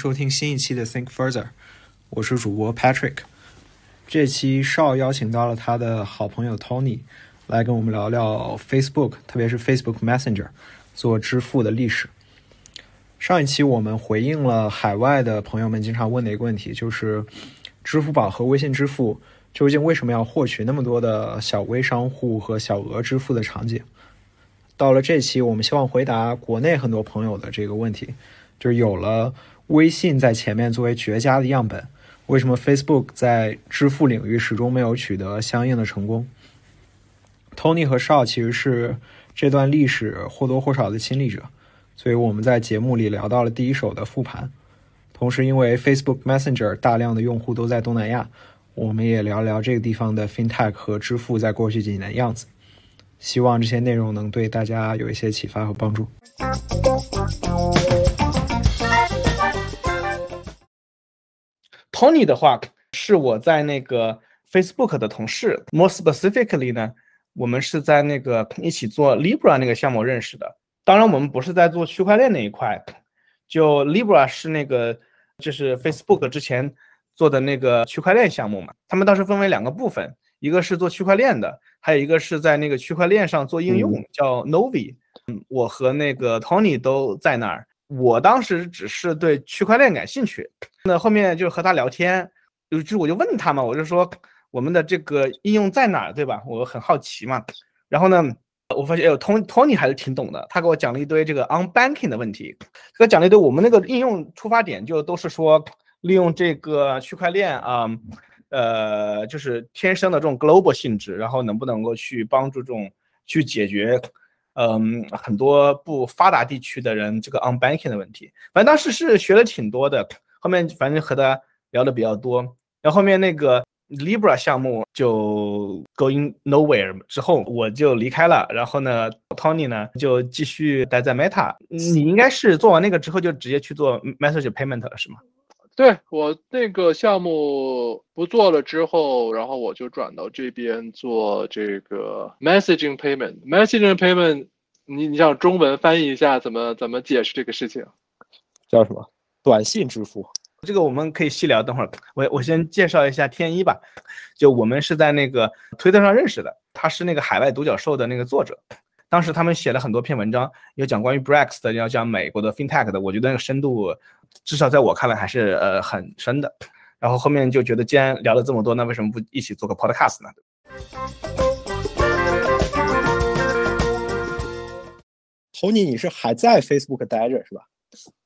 收听新一期的 Think Further，我是主播 Patrick。这期邵邀请到了他的好朋友 Tony 来跟我们聊聊 Facebook，特别是 Facebook Messenger 做支付的历史。上一期我们回应了海外的朋友们经常问的一个问题，就是支付宝和微信支付究竟为什么要获取那么多的小微商户和小额支付的场景？到了这期，我们希望回答国内很多朋友的这个问题。就是有了微信在前面作为绝佳的样本，为什么 Facebook 在支付领域始终没有取得相应的成功？Tony 和邵其实是这段历史或多或少的亲历者，所以我们在节目里聊到了第一手的复盘。同时，因为 Facebook Messenger 大量的用户都在东南亚，我们也聊聊这个地方的 FinTech 和支付在过去几年的样子。希望这些内容能对大家有一些启发和帮助。Tony 的话是我在那个 Facebook 的同事，more specifically 呢，我们是在那个一起做 Libra 那个项目认识的。当然，我们不是在做区块链那一块，就 Libra 是那个就是 Facebook 之前做的那个区块链项目嘛。他们当时分为两个部分，一个是做区块链的，还有一个是在那个区块链上做应用，叫 Novi。嗯，我和那个 Tony 都在那儿。我当时只是对区块链感兴趣，那后面就和他聊天，就就我就问他嘛，我就说我们的这个应用在哪儿，对吧？我很好奇嘛。然后呢，我发现哎，Tony Tony 还是挺懂的，他给我讲了一堆这个 on banking 的问题，他讲了一堆我们那个应用出发点就都是说利用这个区块链啊，呃，就是天生的这种 global 性质，然后能不能够去帮助这种去解决。嗯，很多不发达地区的人这个 on banking 的问题，反正当时是学了挺多的。后面反正和他聊的比较多，然后后面那个 Libra 项目就 going nowhere 之后，我就离开了。然后呢，Tony 呢就继续待在 Meta。你应该是做完那个之后就直接去做 message payment 了，是吗？对我那个项目不做了之后，然后我就转到这边做这个 messaging payment。messaging payment，你你想中文翻译一下，怎么怎么解释这个事情？叫什么？短信支付？这个我们可以细聊。等会儿我我先介绍一下天一吧。就我们是在那个推特上认识的，他是那个海外独角兽的那个作者。当时他们写了很多篇文章，有讲关于 Brex 的，要讲美国的 FinTech 的。我觉得那个深度。至少在我看来还是呃很深的，然后后面就觉得既然聊了这么多，那为什么不一起做个 podcast 呢？Tony，你是还在 Facebook 待着是吧？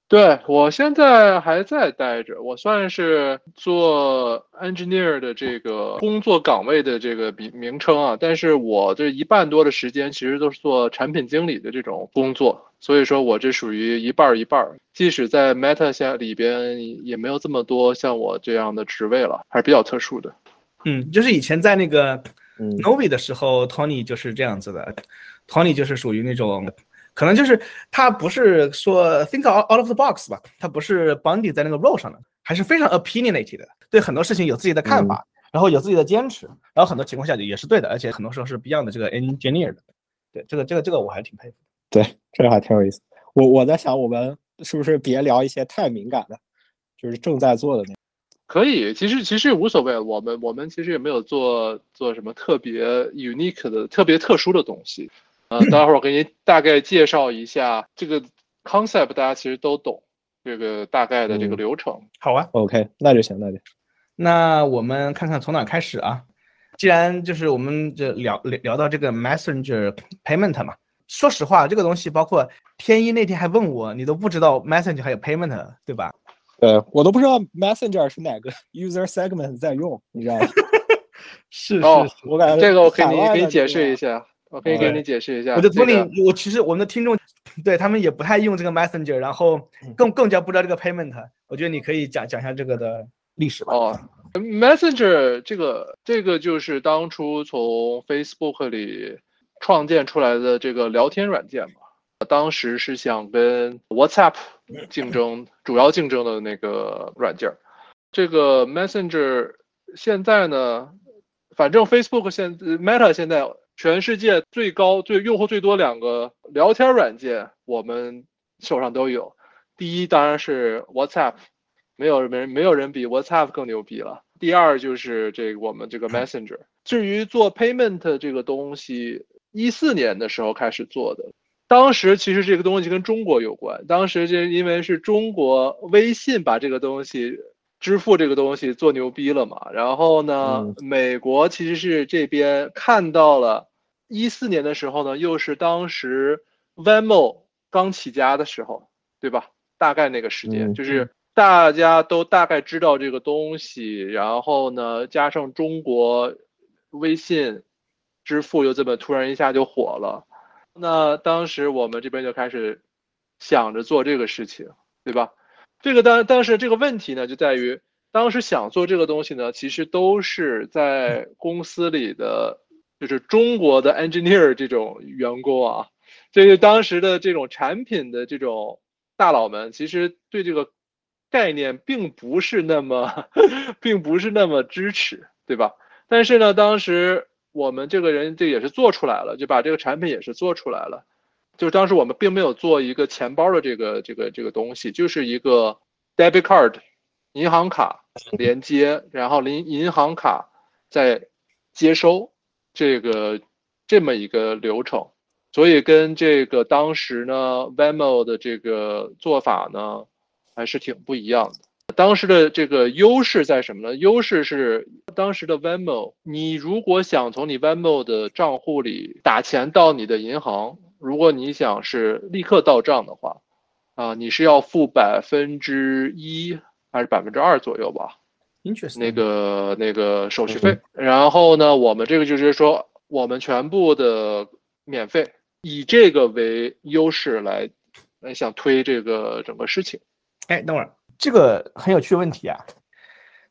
对我现在还在待着，我算是做 engineer 的这个工作岗位的这个名名称啊，但是我这一半多的时间其实都是做产品经理的这种工作，所以说我这属于一半一半。即使在 Meta 下里边，也没有这么多像我这样的职位了，还是比较特殊的。嗯，就是以前在那个 Novi 的时候，Tony 就是这样子的，Tony 就是属于那种。可能就是他不是说 think out of the box 吧，他不是 bound 在那个 role 上的，还是非常 opinionated 的，对很多事情有自己的看法，然后有自己的坚持，然后很多情况下也是对的，而且很多时候是 Beyond 这个 engineer 的，对这个这个这个我还是挺佩服。对，这个还挺有意思。我我在想，我们是不是别聊一些太敏感的，就是正在做的那。可以，其实其实无所谓，我们我们其实也没有做做什么特别 unique 的、特别特殊的东西。呃，待会儿我给你大概介绍一下这个 concept，大家其实都懂这个大概的这个流程。好啊，OK，那就行，那就。那我们看看从哪开始啊？既然就是我们这聊聊聊到这个 Messenger Payment 嘛，说实话，这个东西包括天一那天还问我，你都不知道 Messenger 还有 Payment 对吧？对我都不知道 Messenger 是哪个 user segment 在用，你知道吗？是是，我感觉这个我给你给你解释一下。我可以给你解释一下。我的托尼，我其实我们的听众对他们也不太用这个 Messenger，然后更更加不知道这个 Payment。我觉得你可以讲讲一下这个的历史吧。哦，Messenger 这个这个就是当初从 Facebook 里创建出来的这个聊天软件嘛。当时是想跟 WhatsApp 竞争，主要竞争的那个软件。这个 Messenger 现在呢，反正 Facebook 现 Meta 现在。全世界最高、最用户最多两个聊天软件，我们手上都有。第一当然是 WhatsApp，没有人没有人比 WhatsApp 更牛逼了。第二就是这个我们这个 Messenger。至于做 payment 这个东西，一四年的时候开始做的。当时其实这个东西跟中国有关，当时就因为是中国微信把这个东西支付这个东西做牛逼了嘛。然后呢，美国其实是这边看到了，一四年的时候呢，又是当时 Venmo 刚起家的时候，对吧？大概那个时间就是。大家都大概知道这个东西，然后呢，加上中国微信支付又这么突然一下就火了，那当时我们这边就开始想着做这个事情，对吧？这个当当时这个问题呢，就在于当时想做这个东西呢，其实都是在公司里的，就是中国的 engineer 这种员工啊，这就当时的这种产品的这种大佬们，其实对这个。概念并不是那么，并不是那么支持，对吧？但是呢，当时我们这个人这也是做出来了，就把这个产品也是做出来了。就是当时我们并没有做一个钱包的这个这个这个东西，就是一个 debit card，银行卡 连接，然后银银行卡在接收这个这么一个流程。所以跟这个当时呢 Venmo 的这个做法呢。还是挺不一样的。当时的这个优势在什么呢？优势是当时的 Venmo，你如果想从你 Venmo 的账户里打钱到你的银行，如果你想是立刻到账的话，啊，你是要付百分之一还是百分之二左右吧？那个那个手续费。然后呢，我们这个就是说，我们全部的免费，以这个为优势来来想推这个整个事情。哎，等会儿，这个很有趣的问题啊。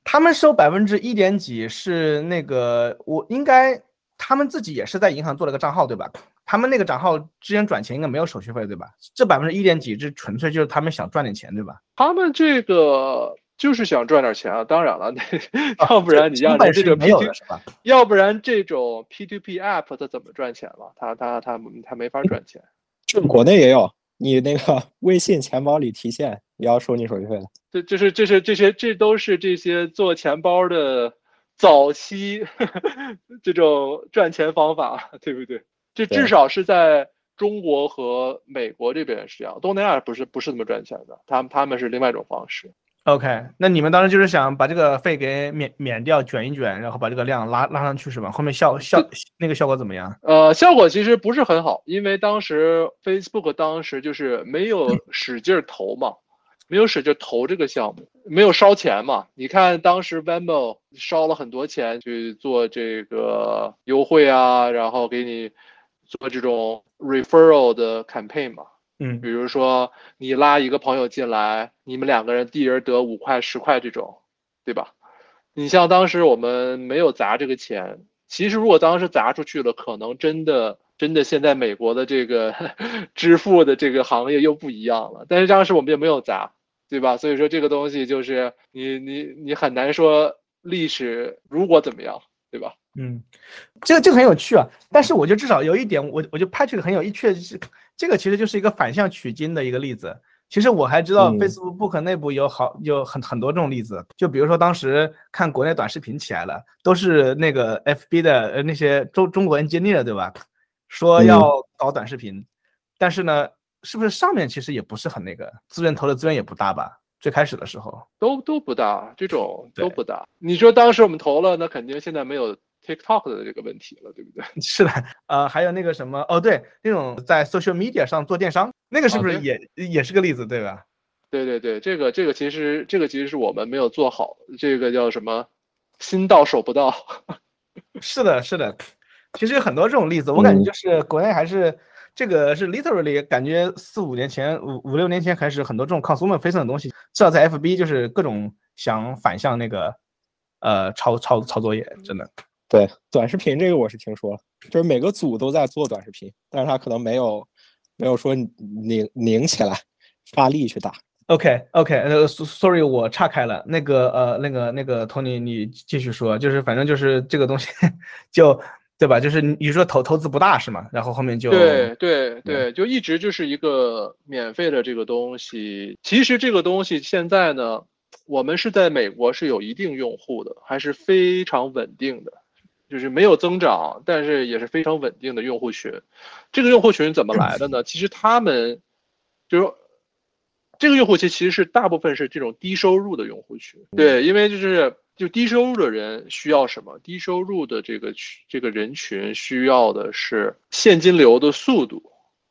他们收百分之一点几是那个，我应该他们自己也是在银行做了个账号，对吧？他们那个账号之前转钱应该没有手续费，对吧？这百分之一点几，这纯粹就是他们想赚点钱，对吧？他们这个就是想赚点钱啊。当然了，那 要不然你让这个 P T，要不然这种 P to P app 它怎么赚钱了？它它它它没法赚钱。这国内也有。你那个 微信钱包里提现也要收你手续费的，这、这是、这是、这些，这都是这些做钱包的早期 这种赚钱方法，对不对？这至少是在中国和美国这边是这样，东南亚不是不是这么赚钱的，他们他们是另外一种方式。OK，那你们当时就是想把这个费给免免掉，卷一卷，然后把这个量拉拉上去是吧？后面效效那个效果怎么样？呃，效果其实不是很好，因为当时 Facebook 当时就是没有 使劲投嘛，没有使劲投这个项目，没有烧钱嘛。你看当时 Venmo 烧了很多钱去做这个优惠啊，然后给你做这种 referral 的 campaign 嘛。嗯，比如说你拉一个朋友进来，你们两个人一人得五块十块这种，对吧？你像当时我们没有砸这个钱，其实如果当时砸出去了，可能真的真的现在美国的这个 支付的这个行业又不一样了。但是当时我们也没有砸，对吧？所以说这个东西就是你你你很难说历史如果怎么样，对吧？嗯，这个这个很有趣啊。但是我觉得至少有一点，我我就拍这个很有意趣是。这个其实就是一个反向取经的一个例子。其实我还知道 Facebook 内部有好有很很多这种例子。就比如说当时看国内短视频起来了，都是那个 FB 的呃那些中中国 engineer 对吧？说要搞短视频，但是呢，是不是上面其实也不是很那个资源投的资源也不大吧？最开始的时候都都不大，这种都不大。你说当时我们投了，那肯定现在没有。TikTok 的这个问题了，对不对？是的，呃，还有那个什么，哦，对，那种在 social media 上做电商，那个是不是也也是个例子，对吧？对对对，这个这个其实这个其实是我们没有做好，这个叫什么？心到手不到。是的，是的，其实有很多这种例子，我感觉就是国内还是这个是 literally 感觉四五年前五五六年前开始很多这种 consumer facing 的东西，至少在 FB 就是各种想反向那个呃抄抄抄作业，真的。对短视频这个我是听说了，就是每个组都在做短视频，但是他可能没有没有说拧拧起来发力去打。OK OK，呃，Sorry，我岔开了，那个呃那个那个 Tony，你继续说，就是反正就是这个东西 就对吧？就是你说投投资不大是吗？然后后面就对对对，就一直就是一个免费的这个东西。其实这个东西现在呢，我们是在美国是有一定用户的，还是非常稳定的，就是没有增长，但是也是非常稳定的用户群。这个用户群怎么来的呢？其实他们就是这个用户群其实是大部分是这种低收入的用户群。对，因为就是就低收入的人需要什么？低收入的这个这个人群需要的是现金流的速度，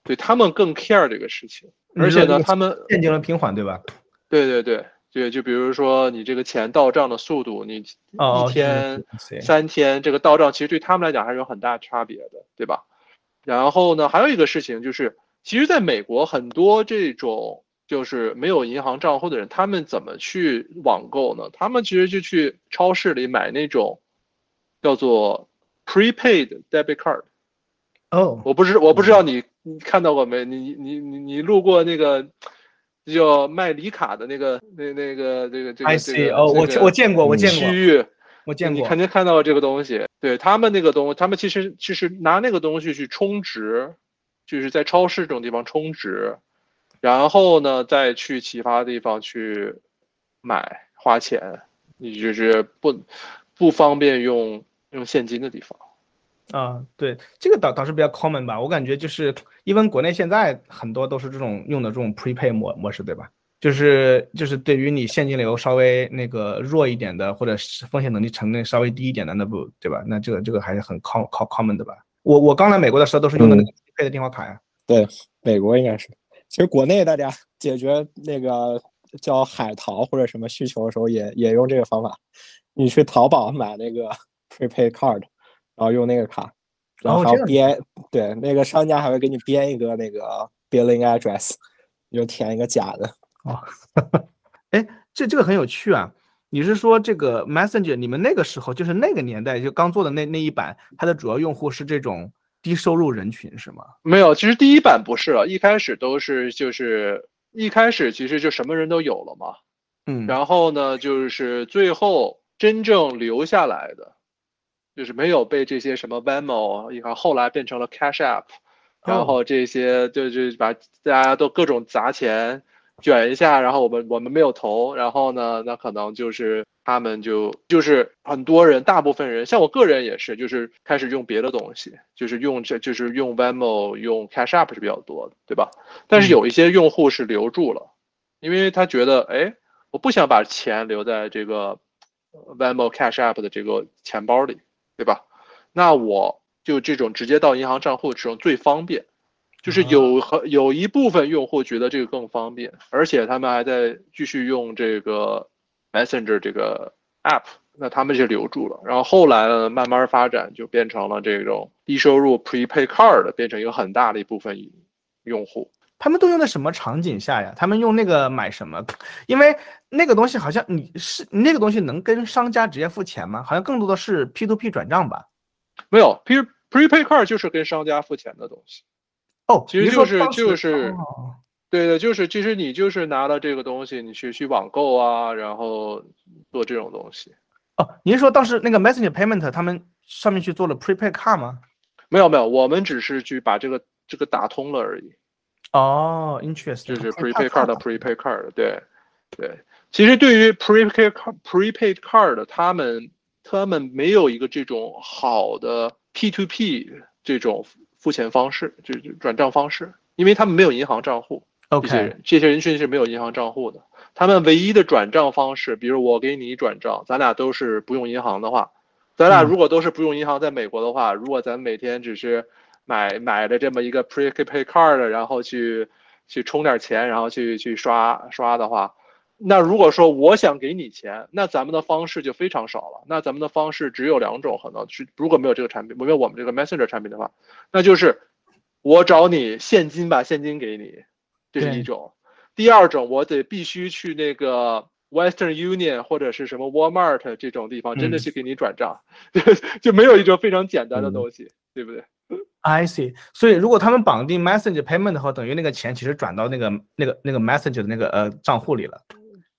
对他们更 care 这个事情。而且呢，他们现金流平缓，对吧？对对对对，就比如说你这个钱到账的速度，你一天、三天这个到账，其实对他们来讲还是有很大差别的，对吧？然后呢，还有一个事情就是，其实在美国很多这种就是没有银行账户的人，他们怎么去网购呢？他们其实就去超市里买那种叫做 prepaid debit card。哦，我不知我不知道你你看到过没？你你你你路过那个。叫卖礼卡的那个，那那个这个这个这个哦，我我见过，我见过区域，我见过，你肯定看到这个东西。对他们那个东，他们其实其实拿那个东西去充值，就是在超市这种地方充值，然后呢再去其他地方去买花钱，你就是不不方便用用现金的地方。啊，对，这个倒倒是比较 common 吧，我感觉就是，因为国内现在很多都是这种用的这种 prepay 模模式，对吧？就是就是对于你现金流稍微那个弱一点的，或者是风险能力承认稍微低一点的，那不对吧？那这个这个还是很 com com common 的吧？我我刚来美国的时候都是用的那个 prepay 的电话卡呀。对，美国应该是。其实国内大家 解决那个叫海淘或者什么需求的时候，也也用这个方法。你去淘宝买那个 prepaid card。然后用那个卡，然后编对那个商家还会给你编一个那个 billing address，你就填一个假的啊。哎，这这个很有趣啊！你是说这个 Messenger？你们那个时候就是那个年代就刚做的那那一版，它的主要用户是这种低收入人群是吗？没有，其实第一版不是了，一开始都是就是一开始其实就什么人都有了嘛。嗯，然后呢，就是最后真正留下来的。就是没有被这些什么 Venmo，你看后来变成了 Cash App，然后这些就就把大家都各种砸钱卷一下，然后我们我们没有投，然后呢，那可能就是他们就就是很多人，大部分人像我个人也是，就是开始用别的东西，就是用这就是用 Venmo 用 Cash App 是比较多的，对吧？但是有一些用户是留住了，因为他觉得哎，我不想把钱留在这个 Venmo Cash App 的这个钱包里。对吧？那我就这种直接到银行账户这种最方便，就是有和有一部分用户觉得这个更方便，而且他们还在继续用这个 Messenger 这个 app，那他们就留住了。然后后来呢，慢慢发展就变成了这种低收入 Prepay Card 变成一个很大的一部分用户。他们都用在什么场景下呀？他们用那个买什么？因为那个东西好像你是那个东西能跟商家直接付钱吗？好像更多的是 P to P 转账吧？没有，P Prepay Card 就是跟商家付钱的东西。哦，其实就是就是，对的，就是其实你就是拿了这个东西，你去去网购啊，然后做这种东西。哦，您说当时那个 Messenger Payment 他们上面去做了 Prepay Card 吗？没有没有，我们只是去把这个这个打通了而已。哦，interest 就是 prepaid card 的 prepaid card，对，对。其实对于 prepaid card prepaid card，他们他们没有一个这种好的 P to P 这种付钱方式，就转账方式，因为他们没有银行账户。OK，这些人这些人群是没有银行账户的。他们唯一的转账方式，比如我给你转账，咱俩都是不用银行的话，咱俩如果都是不用银行，在美国的话，如果咱每天只是买买的这么一个 prepaid card，然后去去充点钱，然后去去刷刷的话，那如果说我想给你钱，那咱们的方式就非常少了。那咱们的方式只有两种可能，是如果没有这个产品，没有我们这个 Messenger 产品的话，那就是我找你现金把现金给你，这是一种。第二种，我得必须去那个 Western Union 或者是什么 Walmart 这种地方，真的去给你转账，就没有一种非常简单的东西，对不对？I see，所以如果他们绑定 Messenger Payment 的话，等于那个钱其实转到那个那个那个 Messenger 的那个呃账户里了。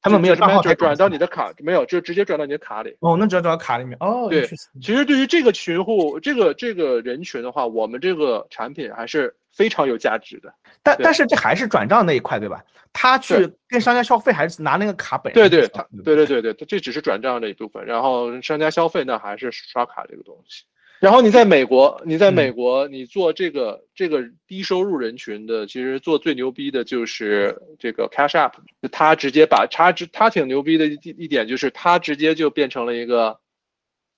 他们没有就是账号转到你的卡，没有，就直接转到你的卡里。哦，那只要转到卡里面哦。对其实对于这个群户，这个这个人群的话，我们这个产品还是非常有价值的。但但是这还是转账那一块对吧？他去跟商家消费还是拿那个卡本对对，对对对这只是转账的一部分，然后商家消费那还是刷卡这个东西。然后你在美国，你在美嗯国，你做这个这个低收入人群的，其实做最牛逼的就是这个 Cash App，它直接把它直它挺牛逼的一一点就是它直接就变成了一个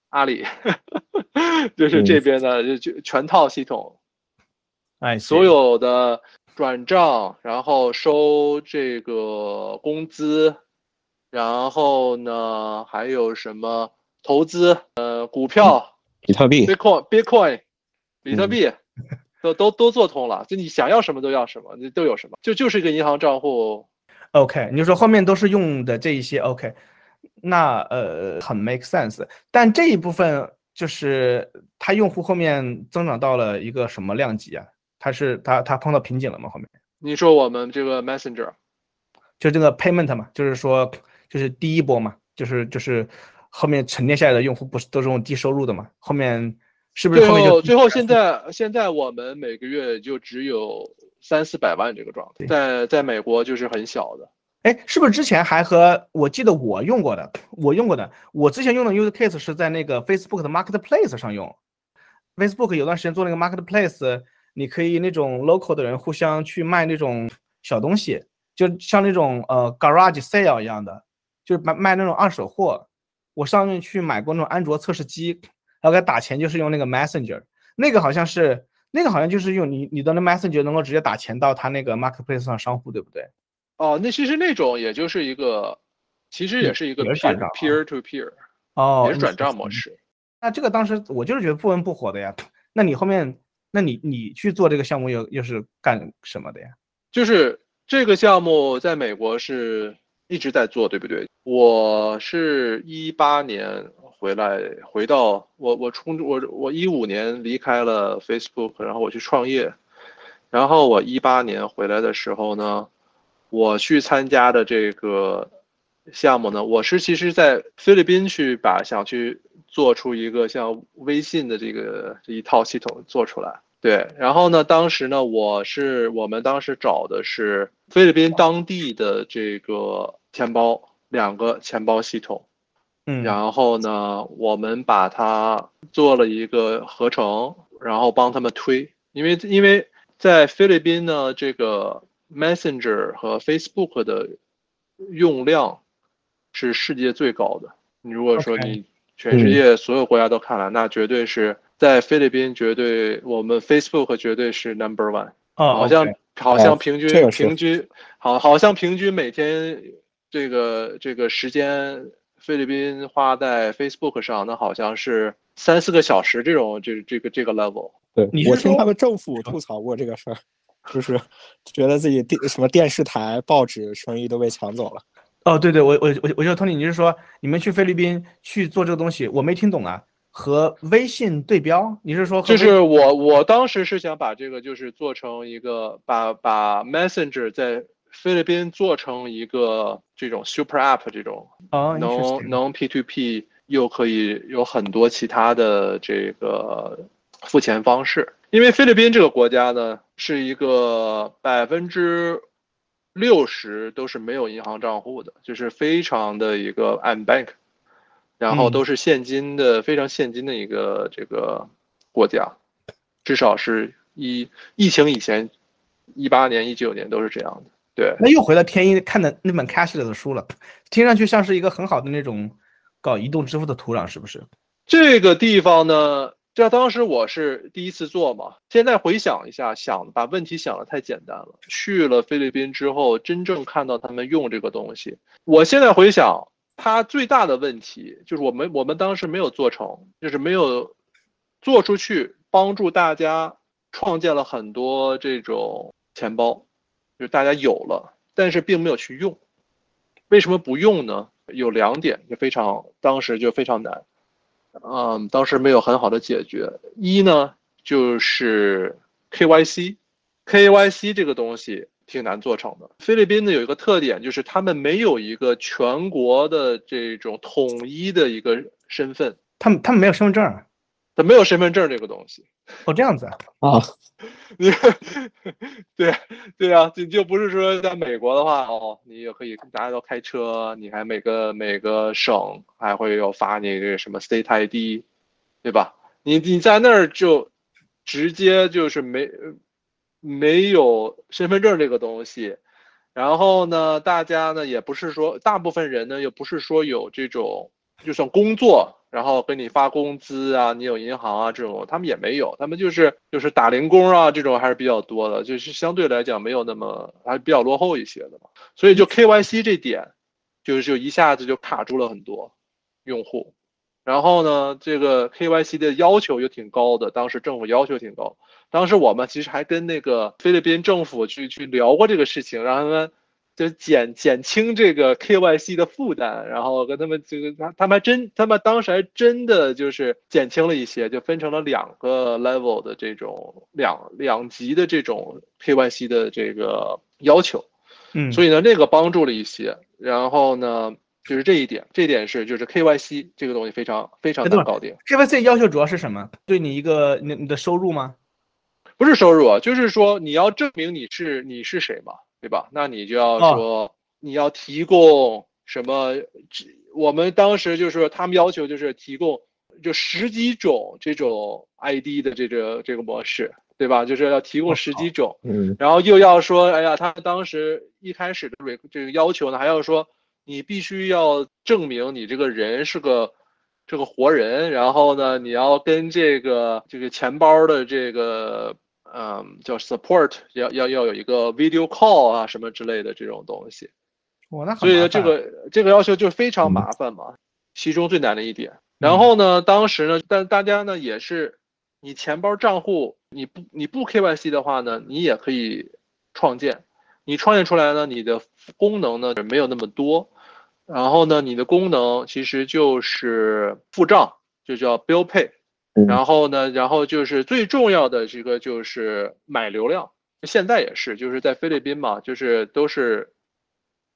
阿里，就是这边的就就全套系统，哎，所有的转账，然后收这个工资，然后呢还有什么投资，呃，股票、比特币，Bitcoin、Bitcoin、比特嗯币，都都都做通了。就你想要什么都要什么，你都有什么，就就是一个银行账户。OK，你就说后面都是用的这一些 OK，那呃很 make sense，但这一部分就是它用户后面增长到了一个什么量级啊？它是它它碰到瓶颈了吗？后面你说我们这个 Messenger，就这个 payment 嘛，就是说就是第一波嘛，就是就是后面沉淀下来的用户不是都是用低收入的嘛？后面是不是最后面就后最后现在现在我们每个月就只有三四百万这个状态，在在美国就是很小的。哎，是不是之前还和我记得我用过的，我用过的，我之前用的 use case 是在那个 Facebook 的 Marketplace 上用。Facebook 有段时间做那个 Marketplace，你可以那种 local 的人互相去卖那种小东西，就像那种呃 garage sale 一样的，就是卖卖那种二手货。我上面去买过那种安卓测试机，然后给他打钱就是用那个 Messenger，那个好像是那个好像就是用你你的那 Messenger 能够直接打钱到他那个 Marketplace 上商户，对不对？哦，那其实那种也就是一个，其实也是一个 peer peer to peer，哦，也是转账模式。那这个当时我就是觉得不温不火的呀。那你后面，那你你去做这个项目又又是干什么的呀？就是这个项目在美国是一直在做，对不对？我是一八年回来，回到我我冲我我一五年离开了 Facebook，然后我去创业，然后我一八年回来的时候呢，我去参加的这个项目呢，我是其实在菲律宾去把想去做出一个像微信的这个这一套系统做出来。对，然后呢，当时呢，我是我们当时找的是菲律宾当地的这个钱包，两个钱包系统，嗯，然后呢，我们把它做了一个合成，然后帮他们推，因为因为在菲律宾呢，这个 Messenger 和 Facebook 的用量是世界最高的。你如果说你全世界所有国家都看了，那绝对是在菲律宾，绝对我们 Facebook 绝对是 number one。哦，好像好像平均这个平均好好像平均每天这个这个时间，菲律宾花在 Facebook 上，那好像是三四个小时这种这这个这个 level。对你是说我听他们政府吐槽过这个事儿，就是 觉得自己电什么电视台、报纸生意都被抢走了。哦，对对，我我我我就 Tony，你是说你们去菲律宾去做这个东西，我没听懂啊，和微信对标？你是说和就是我我当时是想把这个就是做成一个把把 Messenger 在菲律宾做成一个这种 super app 这种哦能能 P to P 又可以有很多其他的这个付钱方式，因为菲律宾这个国家呢是一个百分之六十都是没有银行账户的，就是非常的一个 unbank，然后嗯都是现金的、非常现金的一个这个国家，至少是一疫情以前，一八年、一九年都是这样的，对。那又回到天一看的那本 Cash 里的书了，听上去像是一个很好的那种搞移动支付的土壤，是不是？这个地方呢，这当时我是第一次做嘛，现在回想一下，想把问题想的太简单了。去了菲律宾之后，真正看到他们用这个东西，我现在回想，它最大的问题就是我们我们当时没有做成，就是没有做出去，帮助大家创建了很多这种钱包，就是大家有了，但是并没有去用。为什么不用呢？有两点就非常，当时就非常难。嗯，当时没有很好的解决。一呢，就是 KYC，KYC 这个东西挺难做成的。菲律宾呢有一个特点，就是他们没有一个全国的这种统一的一个身份，他们他们没有身份证儿他没有身份证这个东西。哦，这样子啊，啊，你对对啊，就就不是说在美国的话，哦，你也可以大家都开车，你还每个每个省还会有发你这个什么 State ID，对吧？你你在那儿就直接就是没没有身份证这个东西，然后呢，大家呢也不是说大部分人呢又不是说有这种就算工作，然后给你发工资啊，你有银行啊这种，他们也没有，他们就是就是打零工啊这种还是比较多的，就是相对来讲没有那么还比较落后一些的嘛，所以就 KYC 这点，就是就一下子就卡住了很多用户。然后呢，这个 KYC 的要求又挺高的，当时政府要求挺高。当时我们其实还跟那个菲律宾政府去去聊过这个事情，让他们就减减轻这个 KYC 的负担，然后跟他们这个他他们还真他们当时还真的就是减轻了一些，就分成了两个 level 的这种两两级的这种 KYC 的这个要求。嗯，所以呢，那个帮助了一些。然后呢，就是这一点，这一点是就是 KYC 这个东西非常非常难搞定，KYC 要求主要是什么？对你一个你你的收入吗？不是收入啊，就是说你要证明你是你是谁嘛，对吧？那你就要哦说你要提供什么？这我们当时就是说他们要求就是提供就十几种这种 ID 的这个这个模式，对吧？就是要提供十几种。嗯然后又要说，哎呀，他当时一开始的这这个要求呢，还要说你必须要证明你这个人是个这个活人，然后呢，你要跟这个这个钱包的这个嗯叫 support 要要要有一个 video call 啊什么之类的这种东西，哇，那所以呢，这个这个要求就非常麻烦嘛，其中最难的一点。然后呢，当时呢，但大家呢也是，你钱包账户你不你不 KYC 的话呢，你也可以创建，你创建出来呢，你的功能呢没有那么多，然后呢，你的功能其实就是付账，就叫 bill pay，嗯然后呢，然后就是最重要的这个就是买流量，现在也是，就是在菲律宾嘛，就是都是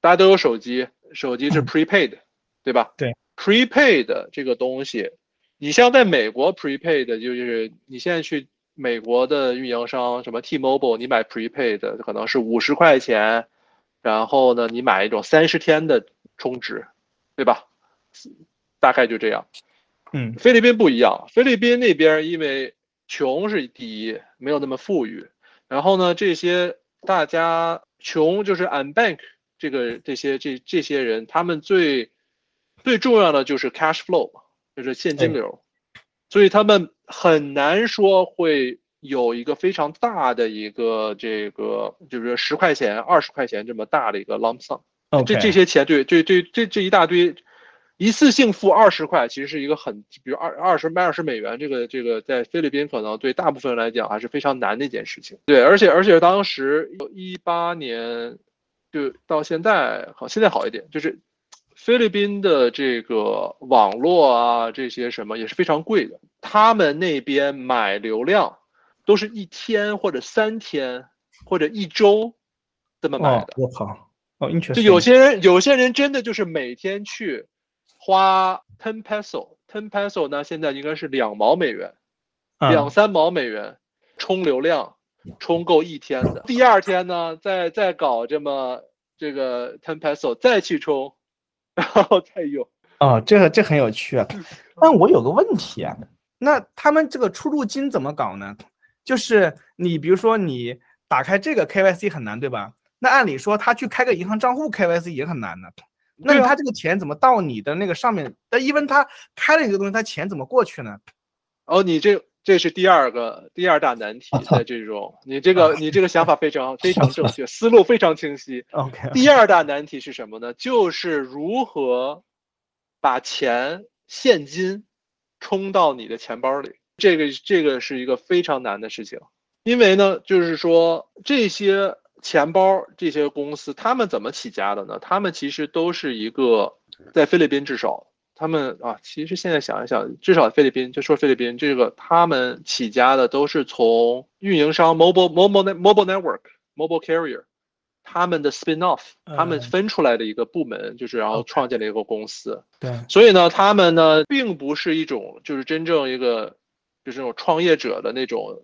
大家都有手机，手机是 prepaid，对吧？对，prepaid 这个东西，你像在美国 prepaid 就是你现在去美国的运营商，什么 T-Mobile，你买 prepaid 可能是五十块钱，然后呢，你买一种三十天的充值，对吧？大概就这样。嗯菲律宾不一样，菲律宾那边因为穷是第一，没有那么富裕。然后呢，这些大家穷就是 unbank 这个这些这这些人，他们最最重要的就是 cash flow，就是现金流，所以他们很难说会有一个非常大的一个这个，就是十块钱、二十块钱这么大的一个 lump sum。，OK，这这些钱，对对对，这这一大堆，一次性付二十块，其实是一个很，比如二二十二十美元，这个这个在菲律宾可能对大部分人来讲还是非常难的一件事情。对，而且而且当时一八年就到现在好，现在好一点，就是菲律宾的这个网络啊这些什么也是非常贵的，他们那边买流量都是一天或者三天或者一周这么买哦的，。我靠，哦就有些人，有些人真的就是每天去花 ten peso，ten peso 呢，现在应该是两毛美元，嗯两三毛美元充流量，充够一天的。第二天呢，再再搞这么这个 ten peso 再去充，然后再用。哦，这个这很有趣啊。但我有个问题啊，那他们这个出入金怎么搞呢？就是你比如说你打开这个 KYC 很难，对吧？那按理说他去开个银行账户 KYC 也很难的。那他这个钱怎么到你的那个上面？那因为他开了一个东西，他钱怎么过去呢？哦，你这这是第二个第二大难题，在这种你这个你这个想法非常 非常正确，思路非常清晰。OK，第二大难题是什么呢？就是如何把钱现金充到你的钱包里。这个这个是一个非常难的事情，因为呢，就是说这些钱包这些公司，他们怎么起家的呢？他们其实都是一个在菲律宾至少。他们啊，其实现在想一想，至少菲律宾就说菲律宾这个，他们起家的都是从运营商 mobile mobile mobile network mobile carrier，他们的 spin off，他们嗯分出来的一个部门，就是然后创建了一个公司。对，所以呢，他们呢并不是一种就是真正一个就是那种创业者的那种，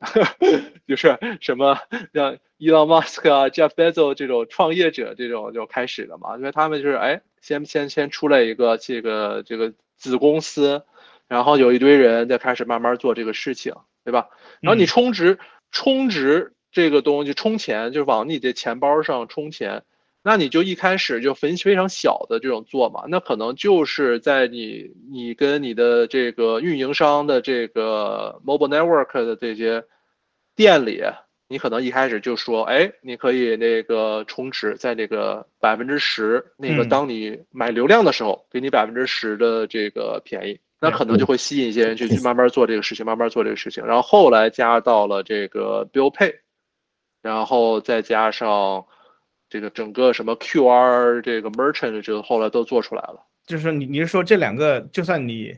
就是什么像 Elon Musk 啊、Jeff Bezos 这种创业者这种就开始了嘛，因为他们就是哎，先先先出来一个这个这个子公司，然后有一堆人再开始慢慢做这个事情，对吧？然后你嗯充值，充值这个东西充钱，就是往你的钱包上充钱，那你就一开始就分非常小的这种做嘛，那可能就是在你你跟你的这个运营商的这个 mobile network 的这些店里，你可能一开始就说，哎，你可以那个充值在那个百分之十，那个嗯。当你买流量的时候，给你百分之十的这个便宜。那可能就会吸引一些人去去慢慢做这个事情，慢慢做这个事情，然后后来加到了这个 Bill Pay，然后再加上这个整个什么 QR 这个 Merchant 这个后来都做出来了。就是你你是说这两个，就算你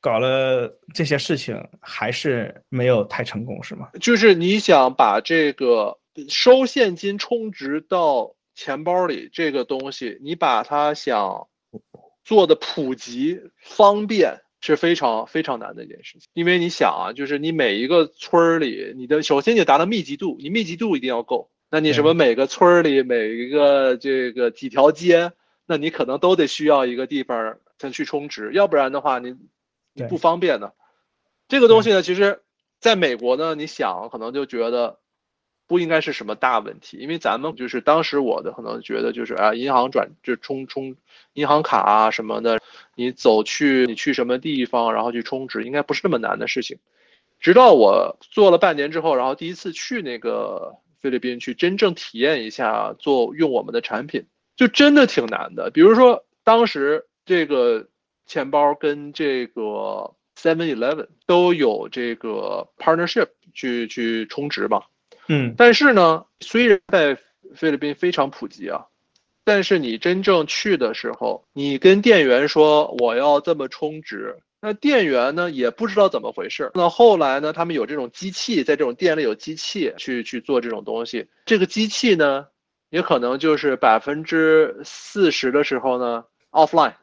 搞了这些事情，还是没有太成功，是吗？就是你想把这个收现金充值到钱包里这个东西，你把它想做的普及方便是非常非常难的一件事情。因为你想啊，就是你每一个村儿里，你的首先你达到密集度，你密集度一定要够。那你什么每个村儿里每一个这个几条街，那你可能都得需要一个地方先去充值，要不然的话你你不方便的。这个东西呢，其实在美国呢，你想可能就觉得不应该是什么大问题，因为咱们就是当时我的可能觉得就是啊，银行转就充充银行卡啊什么的，你走去你去什么地方，然后去充值，应该不是那么难的事情。直到我做了半年之后，然后第一次去那个菲律宾去真正体验一下做用我们的产品，就真的挺难的。比如说当时这个钱包跟这个 Seven Eleven 都有这个 partnership 去去充值嘛，嗯但是呢，虽然在菲律宾非常普及啊，但是你真正去的时候，你跟店员说我要这么充值，那店员呢也不知道怎么回事。那后来呢，他们有这种机器，在这种店里有机器去去做这种东西，这个机器呢，也可能就是百分之四十的时候呢 offline。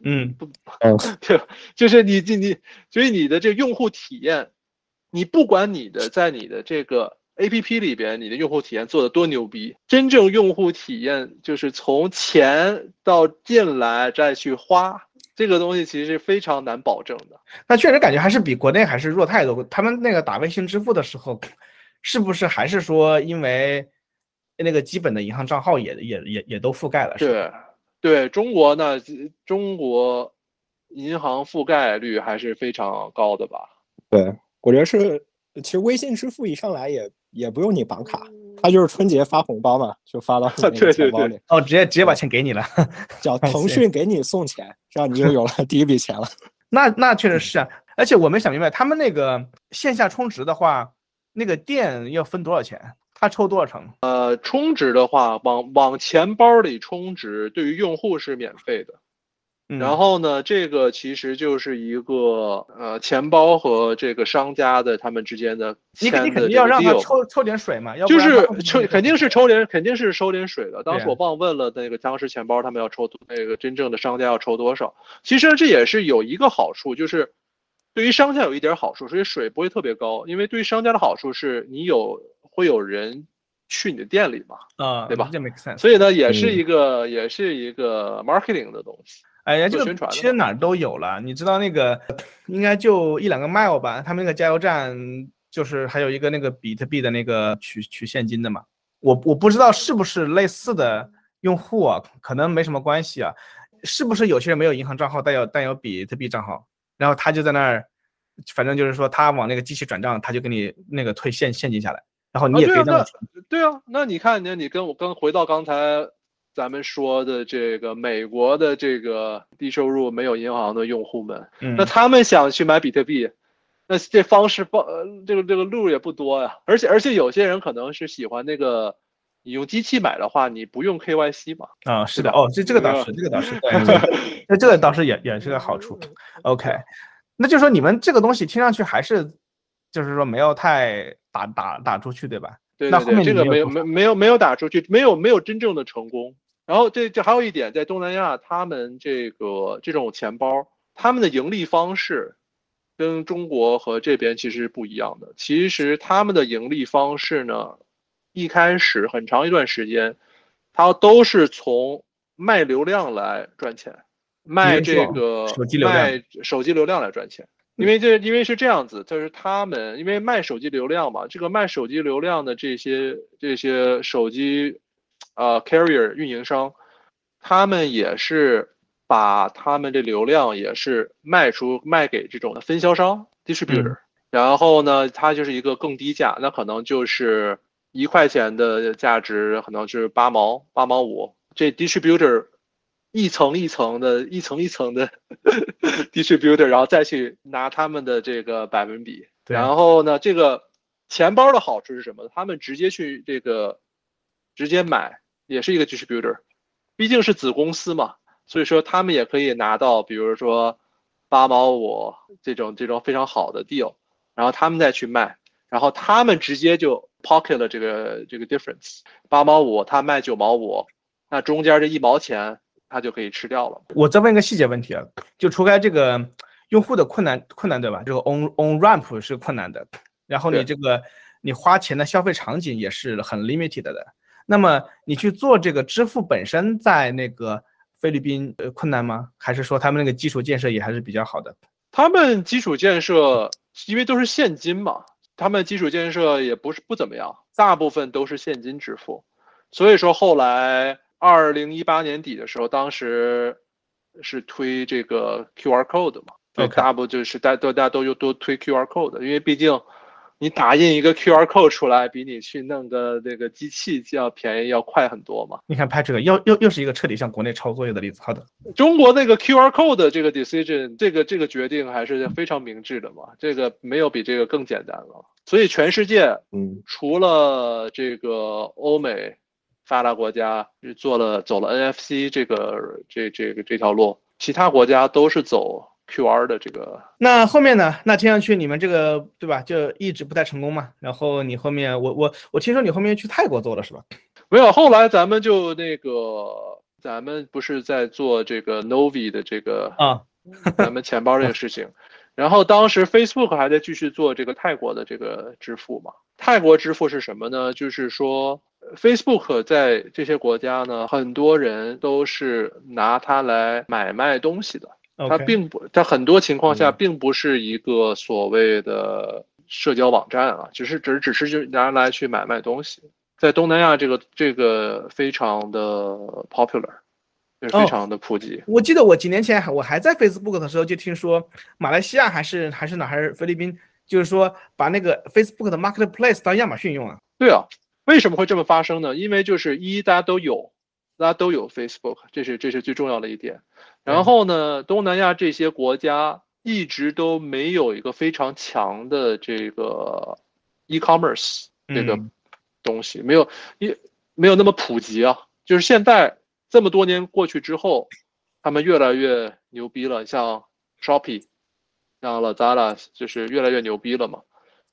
嗯嗯，对，就是你你你，所以你的这个用户体验，你不管你的在你的这个 A P P 里边，你的用户体验做的多牛逼，真正用户体验就是从钱到进来再去花，这个东西其实是非常难保证的。那确实感觉还是比国内还是弱太多。他们那个打微信支付的时候，是不是还是说因为那个基本的银行账号也也也也都覆盖了？是对，对中国呢，中国银行覆盖率还是非常高的吧？对，我觉得是，其实微信支付一上来也也不用你绑卡，它就是春节发红包嘛，就发到你那对个对对钱包里，哦，直接直接把钱给你了。叫腾讯给你送钱，这样你就有了 第一笔钱了。那那确实是啊，而且我没想明白，他们那个线下充值的话，那个店要分多少钱？他抽多少成？呃，充值的话，往往钱包里充值，对于用户是免费的。嗯、然后呢，这个其实就是一个呃钱包和这个商家的他们之间的你肯定要让他。抽抽点水嘛，要不就是抽，肯定是抽点，肯定是收点水的。当时我忘问了那个当时钱包他们要抽那个真正的商家要抽多少。其实这也是有一个好处，就是对于商家有一点好处，所以水不会特别高。因为对于商家的好处是你有会有人去你的店里嘛，啊，对吧这 make sense。所以呢也是嗯一个也是一个 marketing 的东西。哎呀，这个其实哪儿都有了。你知道那个应该就一两个 mile 吧，他们那个加油站就是还有一个那个比特币的那个取取现金的嘛。我我不知道是不是类似的用户啊，可能没什么关系啊。是不是有些人没有银行账号，但有但有比特币账号，然后他就在那儿，反正就是说他往那个机器转账，他就给你那个退现现金下来，然后你也可以这么存。对啊，那你看你？你跟我刚回到刚才咱们说的这个美国的这个低收入没有银行的用户们，嗯那，他们想去买比特币，那这方式方呃这个这个路也不多呀。而且而且有些人可能是喜欢那个，你用机器买的话，你不用 KYC 嘛。啊，是的，哦，这这个倒是，这个倒是，对，那这个倒是也也是个好处。OK，那就说你们这个东西听上去还是，就是说没有太打打打出去，对吧？对对对，那后面这个没有没没有没有打出去，没有没有真正的成功。然后这这还有一点，在东南亚，他们这个这种钱包，他们的盈利方式跟中国和这边其实是不一样的。其实他们的盈利方式呢，一开始很长一段时间，它都是从卖流量来赚钱，卖这个手机流量卖手机流量来赚钱。因为这因为是这样子，就是他们因为卖手机流量嘛，这个卖手机流量的这些这些手机呃 carrier 运营商，他们也是把他们这流量也是卖出卖给这种的分销商 distributor，、然后呢，它就是一个更低价，那可能就是一块钱的价值，可能是八毛八毛五，这 distributor 一层一层的，一层一层的 distributor，然后再去拿他们的这个百分比。然后呢，这个钱包的好处是什么？他们直接去这个直接买，也是一个 distributor，毕竟是子公司嘛，所以说他们也可以拿到，比如说八毛五这种这种非常好的 deal，然后他们再去卖，然后他们直接就 pocket 了这个这个 difference，八毛五他卖九毛五，那中间这一毛钱他就可以吃掉了。我再问一个细节问题啊，就除开这个用户的困难困难对吧？这个 on on ramp 是困难的，然后你这个你花钱的消费场景也是很 limited 的。那么你去做这个支付本身在那个菲律宾呃困难吗？还是说他们那个基础建设也还是比较好的？他们基础建设因为都是现金嘛，他们基础建设也不是不怎么样，大部分都是现金支付。所以说后来二零一八年底的时候，当时是推这个 QR code 嘛，对大部就是大都大家都又都推 QR code，因为毕竟你打印一个 QR code 出来，比你去弄个那个机器要便宜要快很多嘛。你看 Patrick 又又又是一个彻底向国内抄作业的例子。好的，中国那个 QR code 的这个 decision，这个这个决定还是非常明智的嘛，这个没有比这个更简单了。所以全世界嗯，除了这个欧美发达国家是做了走了 NFC 这个这这个这条路，其他国家都是走 QR 的这个。那后面呢？那听上去你们这个对吧，就一直不太成功嘛。然后你后面我我我听说你后面去泰国做了是吧？没有，后来咱们就那个，咱们不是在做这个 Novi 的这个啊，咱们钱包这个事情，然后当时 Facebook 还在继续做这个泰国的这个支付嘛。泰国支付是什么呢？就是说呃 Facebook 在这些国家呢，很多人都是拿它来买卖东西的。它并不，它很多情况下嗯并不是一个所谓的社交网站啊，只是只只是就拿来去买卖东西。在东南亚这个这个非常的 popular，就是哦非常的普及。我记得我几年前我还在 Facebook 的时候就听说马来西亚还是还是哪还是菲律宾，就是说把那个 Facebook 的 Marketplace 当亚马逊用啊。对啊，为什么会这么发生呢？因为就是一大家都有，大家都有 Facebook，这是这是最重要的一点。然后呢，东南亚这些国家一直都没有一个非常强的这个 e-commerce 这个嗯东西，没有一没有那么普及啊。就是现在这么多年过去之后，他们越来越牛逼了，像 Shopee，像 Lazada，就是越来越牛逼了嘛。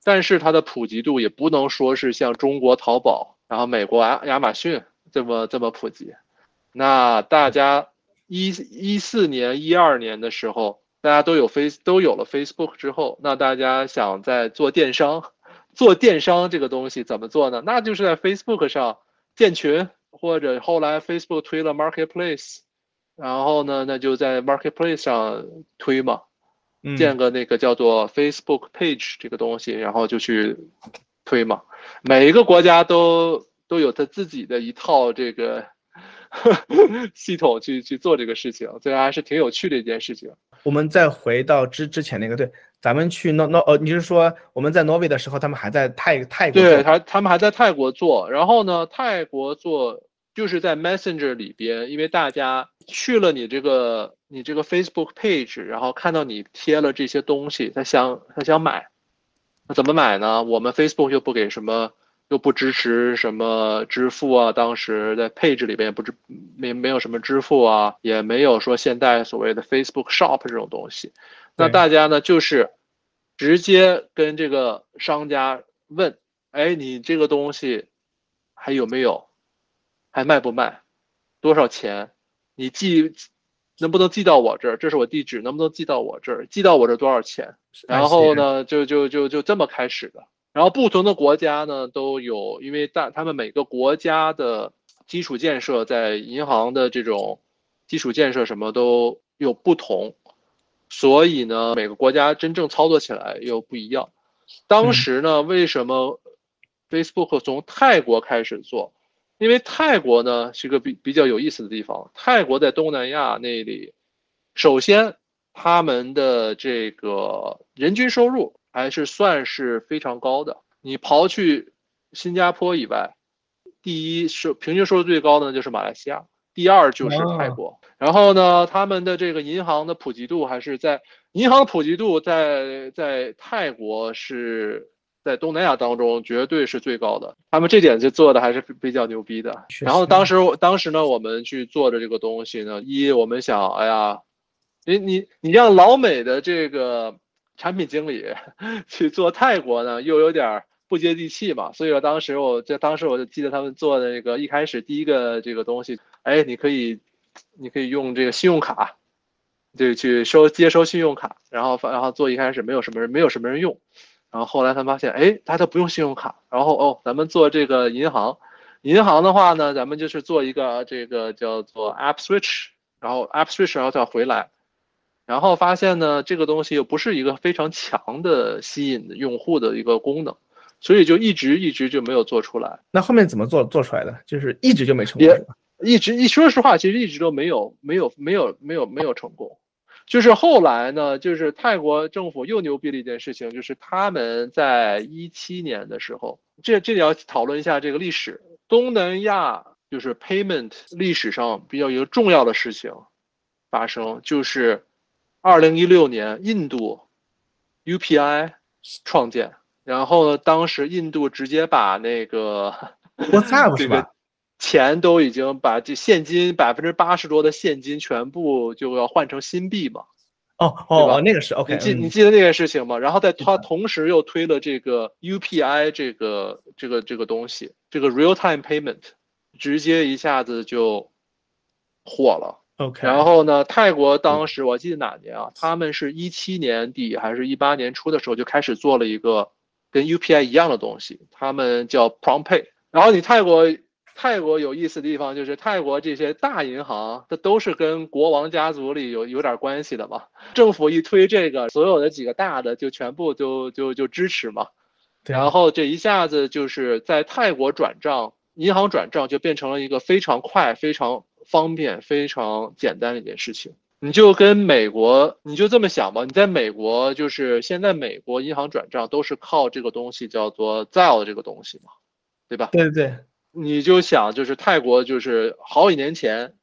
但是它的普及度也不能说是像中国淘宝，然后美国亚亚马逊这么这么普及。那大家一一四年、一二年的时候，大家都有 Face 都有了 Facebook 之后，那大家想在做电商，做电商这个东西怎么做呢？那就是在 Facebook 上建群，或者后来 Facebook 推了 Marketplace，然后呢，那就在 Marketplace 上推嘛。嗯，建个那个叫做 Facebook Page 这个东西，然后就去推嘛。每一个国家都都有他自己的一套这个 系统去去做这个事情，这还是挺有趣的一件事情。我们再回到之之前那个，对，咱们去 No No 呃，你是说我们在挪威的时候，他们还在泰泰国对他，他们还在泰国做，然后呢，泰国做就是在 Messenger 里边，因为大家去了你这个你这个 Facebook page，然后看到你贴了这些东西，他想他想买，那怎么买呢？我们 Facebook 又不给什么，又不支持什么支付啊，当时在 page 里边也不支没没有什么支付啊，也没有说现在所谓的 Facebook Shop 这种东西，那大家呢就是直接跟这个商家问哎，你这个东西还有没有？还卖不卖？多少钱？你寄能不能寄到我这儿？这是我地址，能不能寄到我这儿？寄到我这儿多少钱？然后呢，就就就就这么开始的。然后不同的国家呢都有，因为大他们每个国家的基础建设在银行的这种基础建设什么都有不同，所以呢，每个国家真正操作起来又不一样。当时呢，为什么 Facebook 从泰国开始做？因为泰国呢是个比比较有意思的地方。泰国在东南亚那里，首先他们的这个人均收入。还是算是非常高的。你刨去新加坡以外，第一是平均收入最高的呢就是马来西亚，第二就是泰国。然后呢，他们的这个银行的普及度还是在银行普及度在在泰国是在东南亚当中绝对是最高的。他们这点就做的还是比较牛逼的。然后当时当时呢，我们去做的这个东西呢，一我们想，哎呀，你你你让老美的这个。产品经理 去做泰国呢，又有点不接地气嘛，所以说当时我就当时我就记得他们做的那个一开始第一个这个东西，哎，你可以，你可以用这个信用卡，就去收接收信用卡，然后然后做一开始没有什么人没有什么人用，然后后来他发现，哎，大家都不用信用卡，然后哦，咱们做这个银行，银行的话呢，咱们就是做一个这个叫做 App Switch，然后 App Switch 然后再回来。然后发现呢，这个东西又不是一个非常强的吸引用户的一个功能，所以就一直一直就没有做出来。那后面怎么做做出来的？就是一直就没成功，一直一说实话，其实一直都没有没有没有没有没有成功。就是后来呢，就是泰国政府又牛逼了一件事情，就是他们在一七年的时候，这这里要讨论一下这个历史。东南亚就是 payment 历史上比较一个重要的事情发生，就是。二零一六年，印度 UPI 创建，然后呢，当时印度直接把那个这个钱都已经把这现金百分之八十多的现金全部就要换成新币嘛？哦哦，那个是 OK，你记你记得那件事情吗？然后在他同时又推了这个 UPI 这个这个这个东西，这个 Real Time Payment，直接一下子就火了。OK，然后呢？泰国当时我记得哪年啊？他们是一七年底还是一八年初的时候就开始做了一个跟 UPI 一样的东西，他们叫 PromptPay。然后你泰国泰国有意思的地方就是泰国这些大银行，它都是跟国王家族里有有点关系的嘛。政府一推这个，所有的几个大的就全部就就就支持嘛。然后这一下子就是在泰国转账，银行转账就变成了一个非常快、非常。方便非常简单的一件事情，你就跟美国，你就这么想吧。你在美国，就是现在美国银行转账都是靠这个东西叫做 Zelle 这个东西嘛，对吧？对对对。你就想，就是泰国，就是好几年前，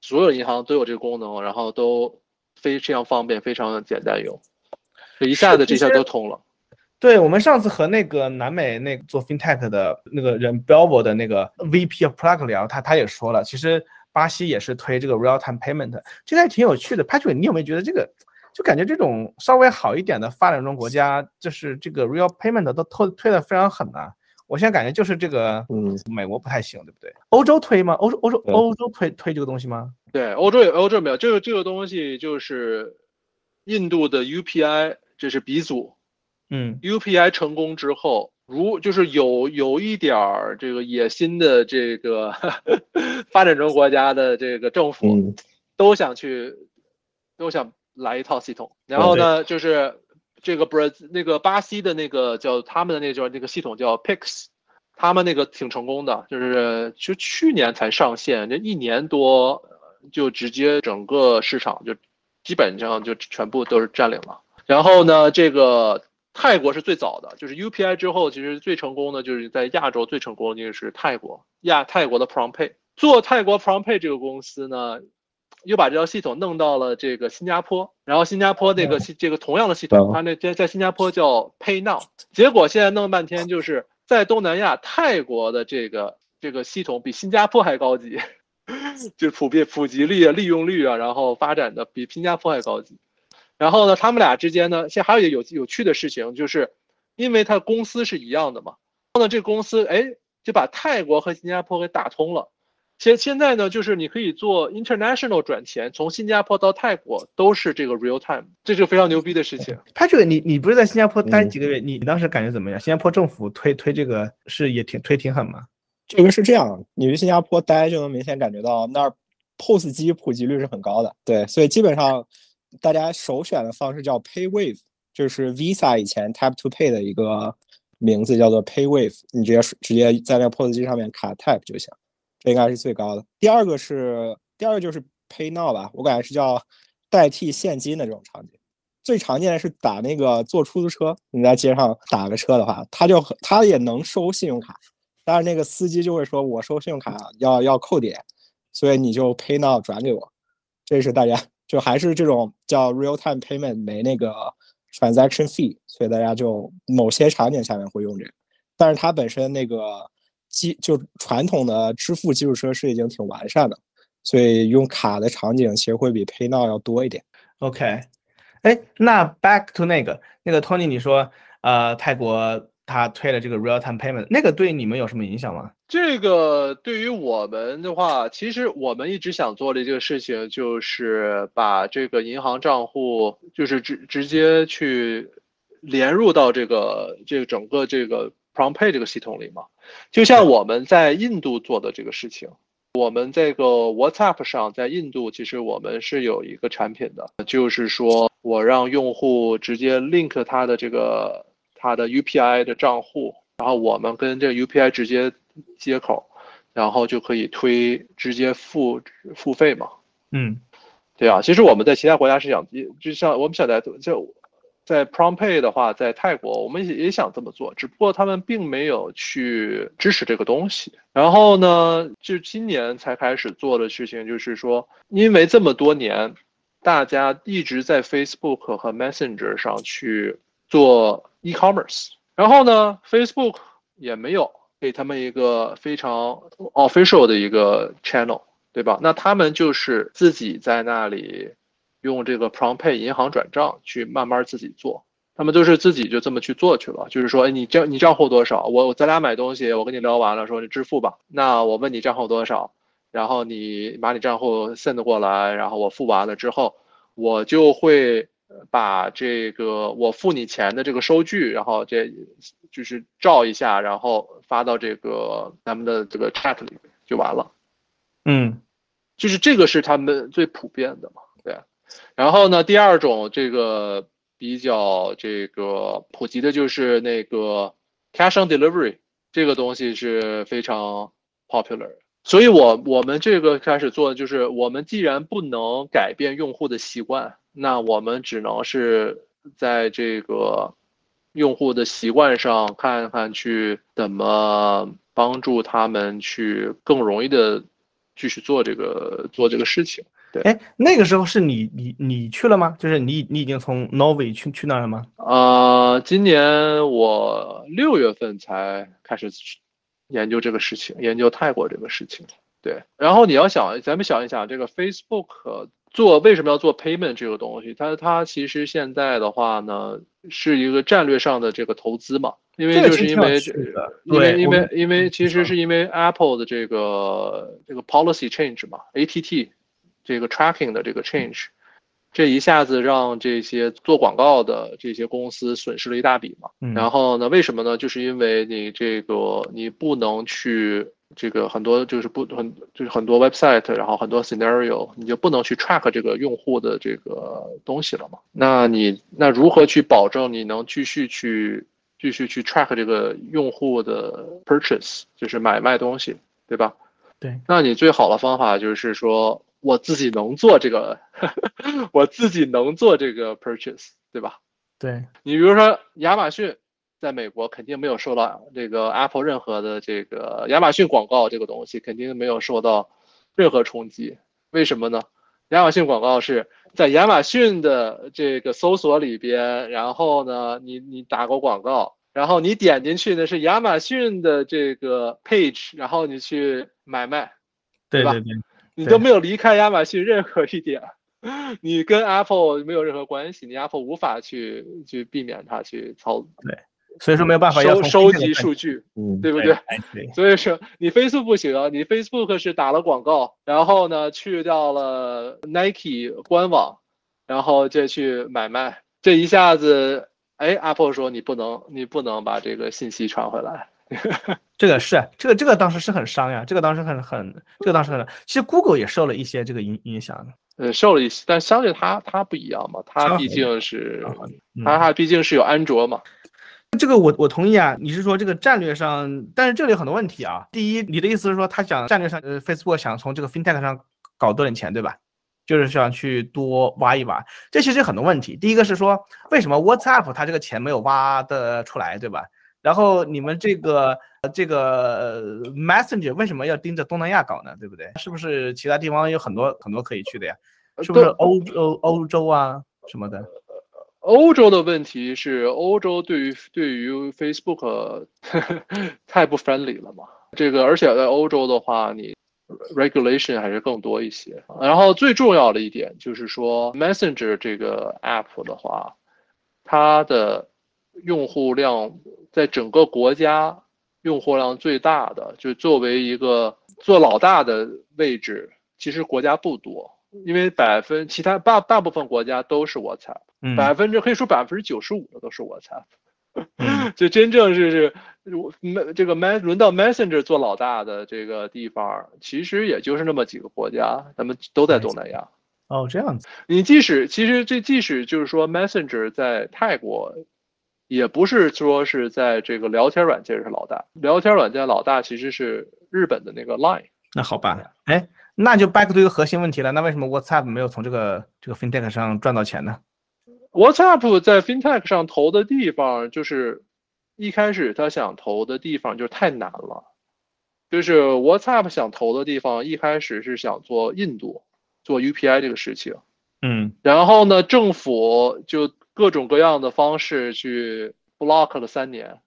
所有银行都有这个功能，然后都非常方便，非常简单用，就一下子这些都通了。对我们上次和那个南美那做 FinTech 的那个人 b e l v o 的那个 VP of Product 聊，他他也说了，其实。巴西也是推这个 real time payment，这个还挺有趣的。Patrick，你有没有觉得这个，就感觉这种稍微好一点的发展中国家，就是这个 real payment 都推推的非常狠啊？我现在感觉就是这个，嗯，美国不太行，对不对？欧洲推吗？欧洲欧洲欧洲推推这个东西吗？对，欧洲有欧洲没有这个这个东西，就是印度的 UPI，这是鼻祖。嗯，UPI 成功之后。如就是有有一点儿这个野心的这个 发展中国家的这个政府，都想去，都想来一套系统。然后呢，就是这个不是那个巴西的那个叫他们的那叫那个系统叫 Pix，他们那个挺成功的，就是就去年才上线，这一年多就直接整个市场就基本上就全部都是占领了。然后呢，这个。泰国是最早的，就是 UPI 之后，其实最成功的就是在亚洲最成功的就是泰国亚泰国的 PromptPay。做泰国 PromptPay 这个公司呢，又把这套系统弄到了这个新加坡，然后新加坡那个这个同样的系统，它那在在新加坡叫 PayNow。结果现在弄了半天，就是在东南亚泰国的这个这个系统比新加坡还高级，就普遍普及率啊、利用率啊，然后发展的比新加坡还高级。然后呢，他们俩之间呢，现在还有一个有有趣的事情，就是因为他公司是一样的嘛，然后呢，这个公司哎就把泰国和新加坡给打通了。现现在呢，就是你可以做 international 转钱，从新加坡到泰国都是这个 real time，这是非常牛逼的事情。Patrick，你你不是在新加坡待嗯几个月？你你当时感觉怎么样？新加坡政府推推这个是也挺推挺狠吗？这个是这样，你去新加坡待就能明显感觉到那儿 POS 机普及率是很高的，对，所以基本上大家首选的方式叫 PayWave，就是 Visa 以前 Tap to Pay 的一个名字叫做 PayWave，你直接直接在那 POS 机上面卡 Tap 就行，这应该是最高的。第二个是第二个就是 Pay Now 吧，我感觉是叫代替现金的这种场景。最常见的是打那个坐出租车，你在街上打个车的话，他就他也能收信用卡，但是那个司机就会说，我收信用卡要要扣点，所以你就 Pay Now 转给我，这是大家就还是这种叫 real time payment 没那个 transaction fee，所以大家就某些场景下面会用这个，但是它本身那个基就传统的支付基础设施已经挺完善的，所以用卡的场景其实会比 Pay Now 要多一点。OK，哎，那 back to 那个那个 Tony，你说呃泰国他推了这个 real time payment，那个对你们有什么影响吗？这个对于我们的话，其实我们一直想做的这个事情，就是把这个银行账户，就是直直接去连入到这个这个整个这个 PromptPay 这个系统里嘛。就像我们在印度做的这个事情，我们这个 WhatsApp 上在印度，其实我们是有一个产品的，就是说我让用户直接 link 他的这个他的 UPI 的账户，然后我们跟这个 UPI 直接接口，然后就可以推直接付付费嘛。嗯对啊，其实我们在其他国家是想，就像我们想在就在 PromptPay 的话，在泰国我们也也想这么做，只不过他们并没有去支持这个东西。然后呢，就今年才开始做的事情，就是说，因为这么多年，大家一直在 Facebook 和 Messenger 上去做 e-commerce，然后呢，Facebook 也没有给他们一个非常 official 的一个 channel。对吧？那他们就是自己在那里用这个 PromptPay 银行转账去慢慢自己做，他们就是自己就这么去做去了。就是说，哎，你账你账户多少？我咱俩买东西，我跟你聊完了，说你支付吧。那我问你账户多少，然后你把你账户 send 过来，然后我付完了之后，我就会把这个我付你钱的这个收据，然后这就是照一下，然后发到这个咱们的这个 chat 里面就完了。嗯就是这个是他们最普遍的嘛，对。然后呢，第二种这个比较这个普及的就是那个 cash on delivery 这个东西是非常 popular。所以我我们这个开始做的就是，我们既然不能改变用户的习惯，那我们只能是在这个用户的习惯上看看去怎么帮助他们去更容易的。继续做这个做这个事情，对。哎，那个时候是你你你去了吗？就是你你已经从 Novi 去去那儿了吗？呃，今年我六月份才开始研究这个事情，研究泰国这个事情。对，然后你要想，咱们想一想，这个 Facebook 做为什么要做 payment 这个东西？它它其实现在的话呢，是一个战略上的这个投资嘛。因为就是因为，因为因为因为其实是因为 Apple 的这个这个 policy change 嘛，ATT 这个 tracking 的这个 change，这一下子让这些做广告的这些公司损失了一大笔嘛。嗯、然后呢，为什么呢？就是因为你这个你不能去这个很多就是不很就是很多 website，然后很多 scenario，你就不能去 track 这个用户的这个东西了嘛。那你那如何去保证你能继续去？继续去 track 这个用户的 purchase，就是买卖东西，对吧？对。那你最好的方法就是说，我自己能做这个，我自己能做这个 purchase，对吧？对。你比如说亚马逊，在美国肯定没有受到这个 Apple 任何的这个亚马逊广告这个东西肯定没有受到任何冲击。为什么呢？亚马逊广告是在亚马逊的这个搜索里边，然后呢，你你打过广告，然后你点进去的是亚马逊的这个 page，然后你去买卖，吧？对对对，你都没有离开亚马逊任何一点，你跟 Apple 没有任何关系，你 Apple 无法去去避免它去操对所以说没有办法要收收集数据，嗯，对不对对？哎对所以说你 Facebook 不行啊，你 Facebook 是打了广告，然后呢去掉了 Nike 官网，然后再去买卖，这一下子，哎，Apple 说你不能，你不能把这个信息传回来。这个是这个这个当时是很伤呀，这个当时很很这个当时很，其实 Google 也受了一些这个影影响的。呃，受了一些，但相对它它不一样嘛，它毕竟是嗯它毕竟是有安卓嘛。这个我我同意啊，你是说这个战略上，但是这里有很多问题啊。第一，你的意思是说他想战略上，呃，Facebook 想从这个 FinTech 上搞多点钱，对吧？就是想去多挖一挖。这其实有很多问题。第一个是说，为什么 WhatsApp 它这个钱没有挖的出来，对吧？然后你们这个呃这个呃 Messenger 为什么要盯着东南亚搞呢？对不对？是不是其他地方有很多很多可以去的呀？是不是欧洲欧洲啊什么的？欧洲的问题是，欧洲对于对于 Facebook 太不 friendly 了嘛。这个，而且在欧洲的话，你 regulation 还是更多一些。然后最重要的一点就是说，Messenger 这个 app 的话，它的用户量在整个国家用户量最大的，就作为一个做老大的位置，其实国家不多，因为百分其他大大部分国家都是 WhatsApp。嗯百分之可以说百分之九十五的都是 WhatsApp，嗯 就真正是是我这个 Me 轮到 Messenger 做老大的这个地方，其实也就是那么几个国家，咱们都在东南亚。哦这样子。你即使其实这即使就是说 Messenger 在泰国，也不是说是在这个聊天软件是老大，聊天软件老大其实是日本的那个 Line。那好吧，哎，那就 back to 一个核心问题了，那为什么 WhatsApp 没有从这个这个 FinTech 上赚到钱呢？WhatsApp 在 FinTech 上投的地方，就是一开始他想投的地方就是太难了，就是 WhatsApp 想投的地方，一开始是想做印度做 UPI 这个事情，嗯然后呢，政府就各种各样的方式去 block 了三年。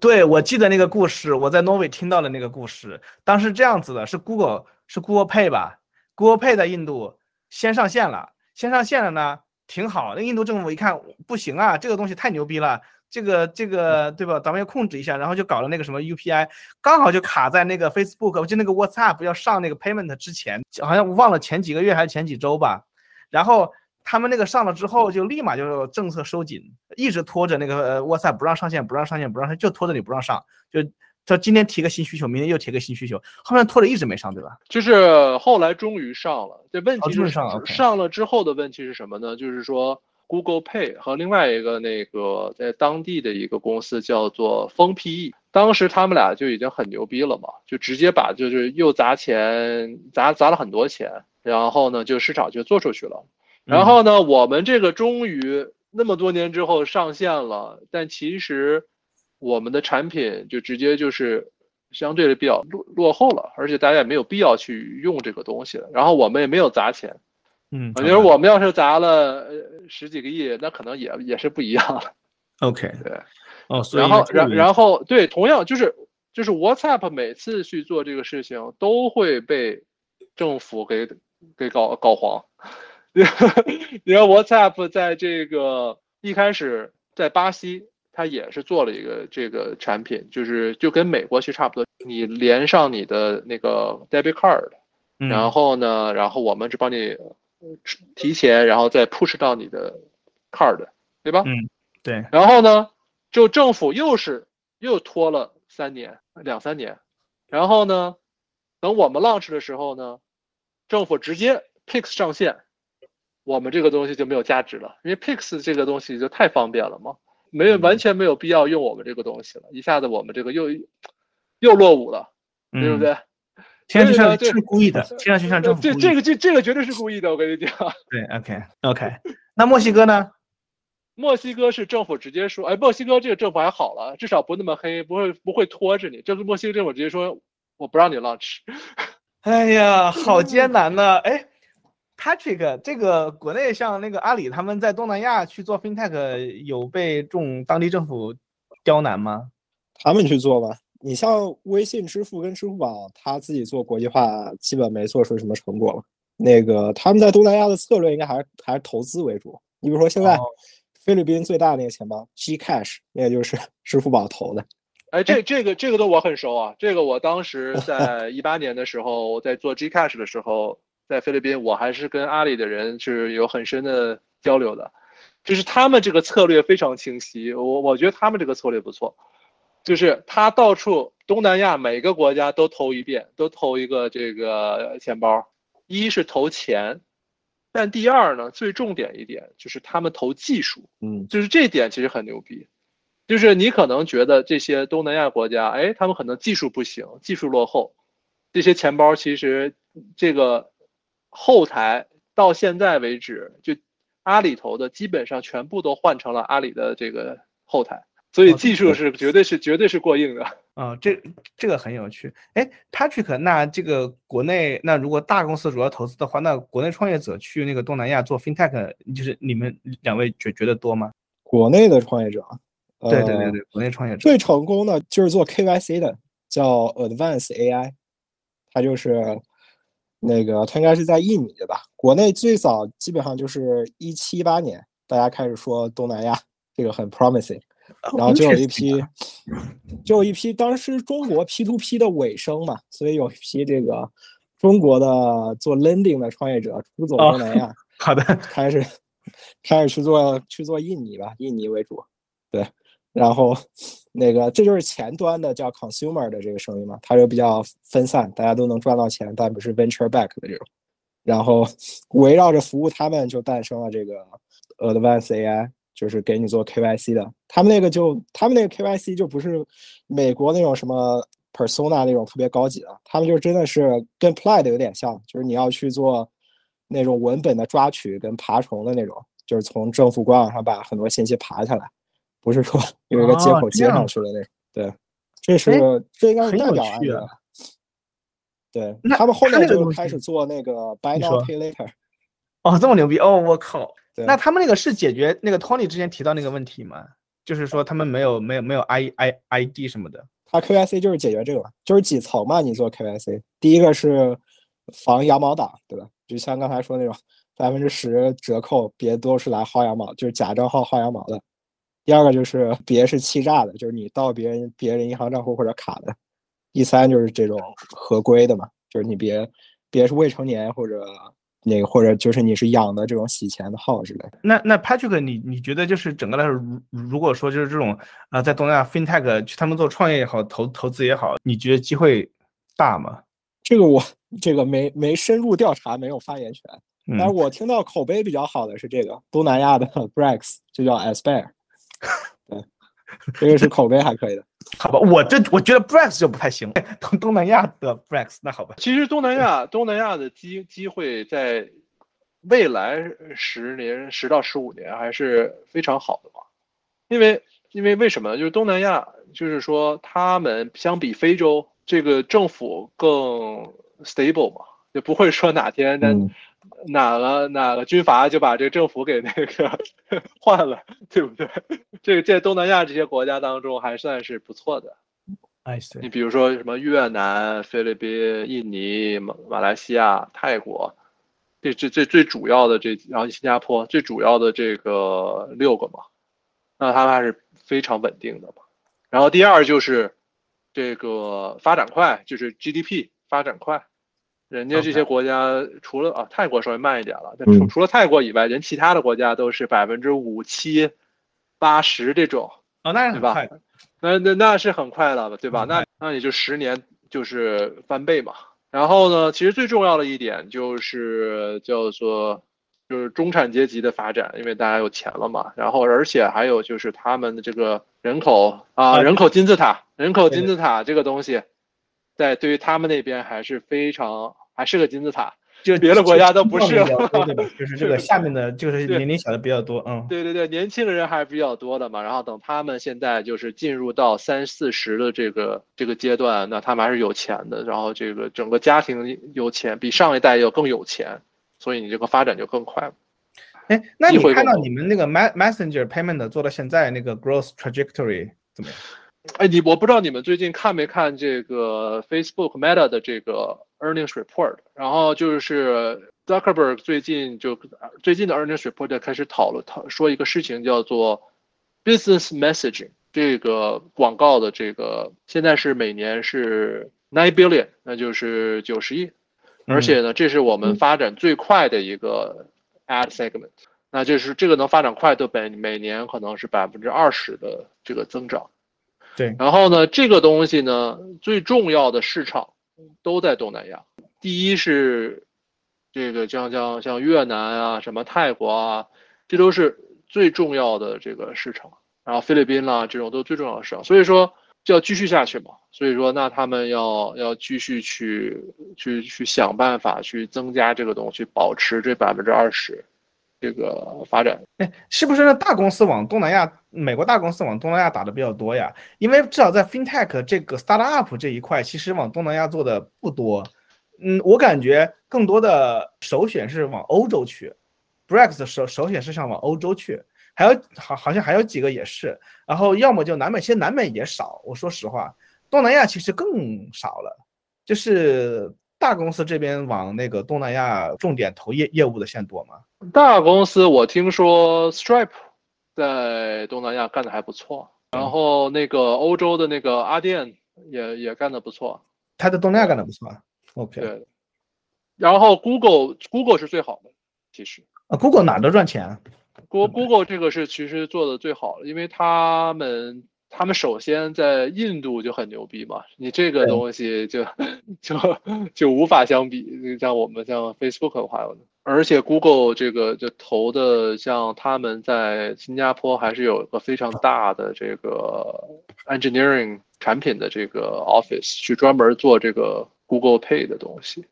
对，我记得那个故事，我在挪威听到的那个故事。当时这样子的，是 Google 是 Google Pay 吧？Google Pay 在印度先上线了，先上线了呢，挺好。那印度政府一看不行啊，这个东西太牛逼了，这个这个对吧？咱们要控制一下，然后就搞了那个什么 UPI，刚好就卡在那个 Facebook 就那个 WhatsApp 要上那个 payment 之前，好像忘了前几个月还是前几周吧。然后他们那个上了之后，就立马就政策收紧，一直拖着那个呃 WhatsApp 不让上线，不让上线，不让上，就拖着你不让上，就他今天提个新需求，明天又提个新需求，后面拖着一直没上，对吧？就是后来终于上了，这问题就是上了上了之后的问题是什么呢？就是说 Google Pay 和另外一个那个在当地的一个公司叫做风 PE，当时他们俩就已经很牛逼了嘛，就直接把就是又砸钱砸砸了很多钱，然后呢就市场就做出去了。然后呢，我们这个终于那么多年之后上线了，但其实我们的产品就直接就是相对的比较落落后了，而且大家也没有必要去用这个东西了。然后我们也没有砸钱，嗯，我觉得我们要是砸了呃十几个亿，那可能也也是不一样了。OK 对，然后然然后后对，同样就是就是 WhatsApp 每次去做这个事情都会被政府给给搞搞黄。你看 WhatsApp 在这个一开始在巴西，它也是做了一个这个产品，就是就跟美国其实差不多，你连上你的那个 debit card，然后后呢，然后我们只帮你呃提前，然后再 push 到你的 card，对吧？嗯对，然后呢，就政府又是又拖了三年两三年，然后呢，等我们 launch 的时候呢，政府直接 Pix 上线，我们这个东西就没有价值了，因为 Pix 这个东西就太方便了嘛，没有完全没有必要用我们这个东西了，一下子我们这个又又落伍了，对不对？听上去是故意的，听上去像政府这这个这这个绝对是故意的，我跟你讲。对 OK OK，那墨西哥呢？墨西哥是政府直接说，哎，墨西哥这个政府还好了，至少不那么黑，不会不会拖着你。这个墨西哥政府直接说，我不让你 launch。哎呀，好 艰难呐！哎，Patrick，这个国内像那个阿里他们在东南亚去做 FinTech，有被众当地政府刁难吗？他们去做吧。你像微信支付跟支付宝，他自己做国际化，基本没做出什么成果了。那个他们在东南亚的策略应该还是还是投资为主。你比如说现在哦菲律宾最大那个钱包 Gcash，那个就是 支付宝投的。哎，这这个这个都我很熟啊，这个我当时在一八年的时候在做 Gcash 的时候，在菲律宾我还是跟阿里的人是有很深的交流的，就是他们这个策略非常清晰，我我觉得他们这个策略不错，就是他到处东南亚每个国家都投一遍，都投一个这个钱包，一是投钱，但第二呢，最重点一点就是他们投技术，嗯，就是这点其实很牛逼。就是你可能觉得这些东南亚国家，哎，他们可能技术不行，技术落后。这些钱包其实这个后台到现在为止，就阿里头的基本上全部都换成了阿里的这个后台，所以技术是绝对是绝对是过硬的。啊，这这个很有趣。哎，Patrick，那这个国内那如果大公司主要投资的话，那国内创业者去那个东南亚做 FinTech，就是你们两位觉觉得多吗？国内的创业者。呃对对对对，国内创业者最成功的就是做 KYC 的，叫 Advance AI，它就是那个它应该是在印尼的吧？国内最早基本上就是一七一八年，大家开始说东南亚这个很 promising，然后就有一批，就有一批当时中国 P to P 的尾声嘛，所以有一批这个中国的做 lending 的创业者出走东南亚，好的，开始开始去做去做印尼吧，印尼为主，对。然后，那个这就是前端的叫 consumer 的这个生意嘛，它就比较分散，大家都能赚到钱，但不是 venture back 的这种。然后围绕着服务他们，就诞生了这个 advanced AI，就是给你做 KYC 的。他们那个就他们那个 KYC 就不是美国那种什么 persona 那种特别高级的，他们就真的是跟 Plaid 有点像，就是你要去做那种文本的抓取跟爬虫的那种，就是从政府官网上把很多信息爬下来。不是说 有一个接口接上去的那种，对，这是这应该是代表案例。对他们后面就开始做那个 buy now pay later。哦，这么牛逼哦！我靠，对那他们那个是解决那个 Tony 之前提到那个问题吗？就是说他们没有没有没有 I I I D 什么的。他 KYC 就是解决这个嘛，就是几层嘛，你做 KYC，第一个是防羊毛党，对吧？就像刚才说那种百分之十折扣，别都是来薅羊毛，就是假账号薅羊毛的。第二个就是别是欺诈的，就是你盗别人别人银行账户或者卡的。第三就是这种合规的嘛，就是你别别是未成年或者那个或者就是你是养的这种洗钱的号之类的。那那 Patrick，你你觉得就是整个来说，如如果说就是这种啊，在东南亚 FinTech 去他们做创业也好，投投资也好，你觉得机会大吗？这个我这个没没深入调查，没有发言权。但是嗯，我听到口碑比较好的是这个东南亚的 Brex，就叫 Aspire。对，这个是口碑还可以的。好吧，我这我觉得 Brex 就不太行，东东南亚的 Brex 那好吧，其实东南亚 东南亚的机机会在未来十年十到十五年还是非常好的嘛，因为因为为什么呢？就是东南亚，就是说他们相比非洲，这个政府更 stable 嘛，也不会说哪天哪个哪个军阀就把这个政府给那个 换了，对不对？这个在东南亚这些国家当中还算是不错的。你比如说什么越南、菲律宾、印尼、马马来西亚、泰国，这这这最主要的这，然后新加坡最主要的这个六个嘛，那他们还是非常稳定的嘛。然后第二就是这个发展快，就是 GDP 发展快，人家这些国家除了啊泰国稍微慢一点了，但除嗯除了泰国以外，人其他的国家都是百分之五七、八十这种。啊，那是对吧很快的，那那那是很快了，对吧？嗯那那也就十年就是翻倍嘛。然后呢，其实最重要的一点就是叫做就是中产阶级的发展，因为大家有钱了嘛。然后而且还有就是他们的这个人口啊，啊人口金字塔，人口金字塔这个东西，在对于他们那边还是非常还是个金字塔。就别的国家都不是对吧？就是这个下面的，就是年龄小的比较多，嗯，对对对，年轻的人还是比较多的嘛。然后等他们现在就是进入到三四十的这个这个阶段，那他们还是有钱的，然后这个整个家庭有钱，比上一代要更有钱，所以你这个发展就更快。哎，那机你看到你们那个 Messenger Payment 做到现在那个 growth trajectory 怎么样？哎，你我不知道你们最近看没看这个 Facebook Meta 的这个 earnings report，然后就是 Zuckerberg 最近就最近的 earnings report 开始讨论讨说一个事情叫做 business messaging，这个广告的这个现在是每年是 nine billion，那就是九十亿，而且呢，这是我们发展最快的一个 ad segment，那就是这个能发展快的每每年可能是百分之二十的这个增长。对，然后呢，这个东西呢，最重要的市场都在东南亚。第一是这个像像像越南啊，什么泰国啊，这都是最重要的这个市场。然后菲律宾啦，这种都最重要的市场。所以说就要继续下去嘛。所以说，那他们要要继续去去去想办法去增加这个东西，保持这百分之二十这个发展。哎，是不是那大公司往东南亚，美国大公司往东南亚打的比较多呀？因为至少在 FinTech 这个 Startup 这一块，其实往东南亚做的不多。嗯，我感觉更多的首选是往欧洲去，Brex 首首选是想往欧洲去，还有好好像还有几个也是，然后要么就南美，其实南美也少。我说实话，东南亚其实更少了，就是大公司这边往那个东南亚重点投业业务的现在多吗？大公司我听说 Stripe 在东南亚干的还不错，然后那个欧洲的那个阿电也也干的不错，他在东南亚干的不错。OK，对，然后 Google Google 是最好的，其实啊，Google 哪都赚钱啊。Google Google 这个是其实做的最好的，因为他们他们首先在印度就很牛逼嘛，你这个东西就就就无法相比，像我们像 Facebook 的话，而且 Google 这个就投的像他们在新加坡还是有一个非常大的这个 engineering 产品的这个 office 去专门做这个。Google Pay 的东西，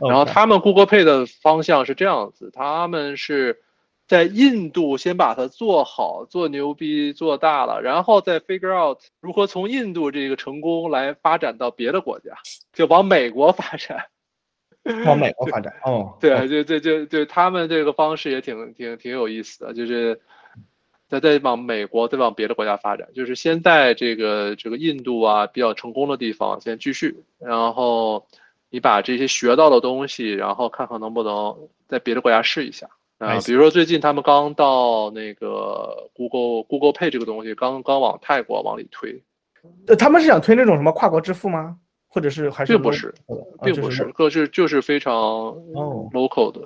然后他们 Google Pay 的方向是这样子，他们是在印度先把它做好、做牛逼、做大了，然后再 figure out 如何从印度这个成功来发展到别的国家，就往美国发展。往美国 发展哦，对，就就就就他们这个方式也挺挺挺有意思的，就是再再往美国，再往别的国家发展，就是先在这个这个印度啊比较成功的地方先继续，然后你把这些学到的东西，然后看看能不能在别的国家试一下啊。比如说最近他们刚到那个 Google Google Pay 这个东西，刚刚往泰国往里推。呃，他们是想推那种什么跨国支付吗？或者是还是并不是，并不是，可是就是非常哦 local 的。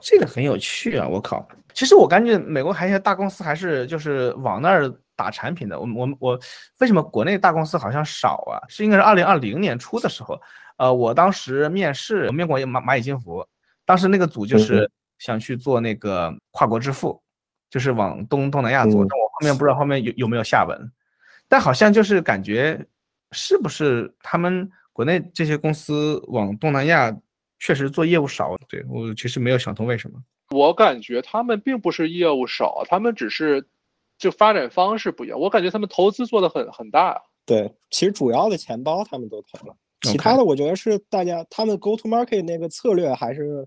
这个很有趣啊！我靠，其实我感觉美国还有一些大公司还是就是往那儿打产品的。我我我为什么国内大公司好像少啊？是应该是二零二零年初的时候，呃，我当时面试，我面过蚂蚂蚁金服，当时那个组就是想去做那个跨国支付，就是往东东南亚做，但我后面不知道后面有有没有下文，但好像就是感觉是不是他们国内这些公司往东南亚。确实做业务少，对我其实没有想通为什么。我感觉他们并不是业务少，他们只是就发展方式不一样。我感觉他们投资做的很很大。对，其实主要的钱包他们都投了，其他的我觉得是大家他们 go to market 那个策略还是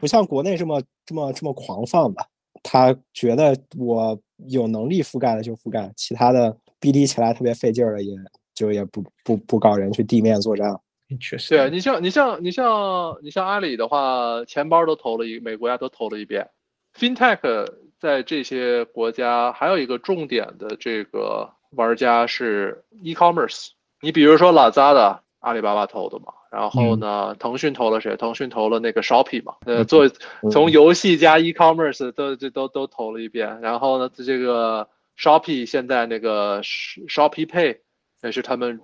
不像国内这么这么这么狂放吧。他觉得我有能力覆盖的就覆盖，其他的 BD 起来特别费劲儿的，也就也不不不搞人去地面作战。确实，对你像你像你像你像阿里的话，钱包都投了一，每个国家都投了一遍。FinTech 在这些国家还有一个重点的这个玩家是 e-commerce。你比如说 Lazada，阿里巴巴投的嘛。然后呢，腾讯投了谁？腾讯投了那个 Shopee 嘛。呃，做从游戏加 e-commerce 都这都都投了一遍。然后呢，这个 Shopee 现在那个 Shopee Pay。也是他们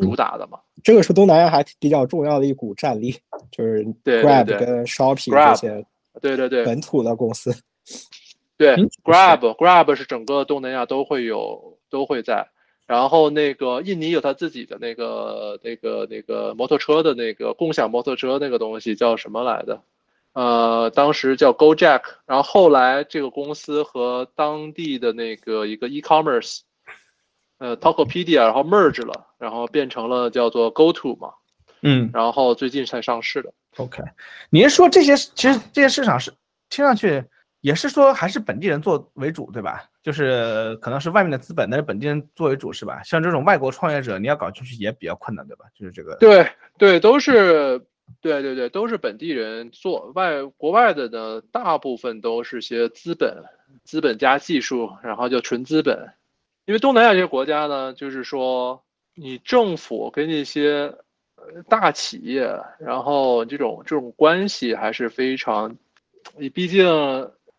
主打的嘛，这个是东南亚还比较重要的一股战力，就是 Grab 跟 Shopping 这些，对对对，本土的公司。对，Grab Grab 是整个东南亚都会有都会在，然后那个印尼有他自己的那个那个那个摩托车的那个共享摩托车那个东西叫什么来的？呃，当时叫 GoJack，然后后来这个公司和当地的那个一个 e-commerce。呃，Tokopedia，然后 merge 了，然后变成了叫做 GoTo 嘛，嗯，然后最近才上市的。OK，您说这些其实这些市场是听上去也是说还是本地人做为主，对吧？就是可能是外面的资本，但是本地人做为主是吧？像这种外国创业者，你要搞进去也比较困难，对吧？就是这个。对对，都是对对对，都是本地人做。外国外的呢，大部分都是些资本，资本加技术，然后就纯资本。因为东南亚这些国家呢，就是说你政府跟那些大企业，然后这种这种关系还是非常，你毕竟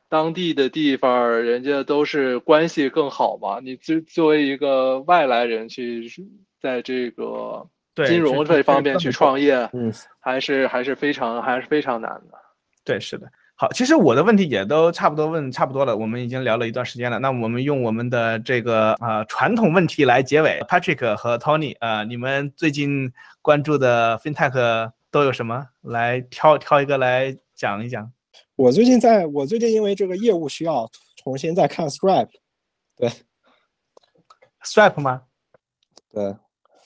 当地的地方人家都是关系更好嘛。你作作为一个外来人去在这个。金融这方面去创业，嗯，还是还是非常还是非常难的。对，是的。好，其实我的问题也都差不多问差不多了，我们已经聊了一段时间了。那我们用我们的这个呃传统问题来结尾。Patrick 和 Tony，呃，你们最近关注的 FinTech 都有什么？来挑挑一个来讲一讲。我最近在我最近因为这个业务需要，重新在看 Stripe。对，Stripe 吗？对。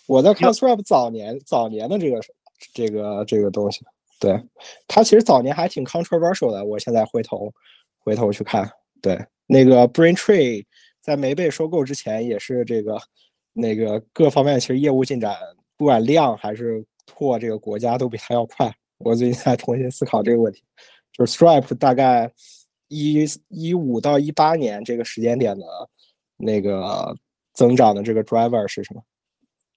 我在看 Stripe 早年早年的这个这个这个东西，对它其实早年还挺 controversial 的。我现在回头回头去看，对那个 Braintree 在没被收购之前，也是这个那个各方面其实业务进展，不管量还是拓这个国家都比它要快。我最近在重新思考这个问题，就是 Stripe 大概一一五到一八年这个时间点的那个增长的这个 driver 是什么？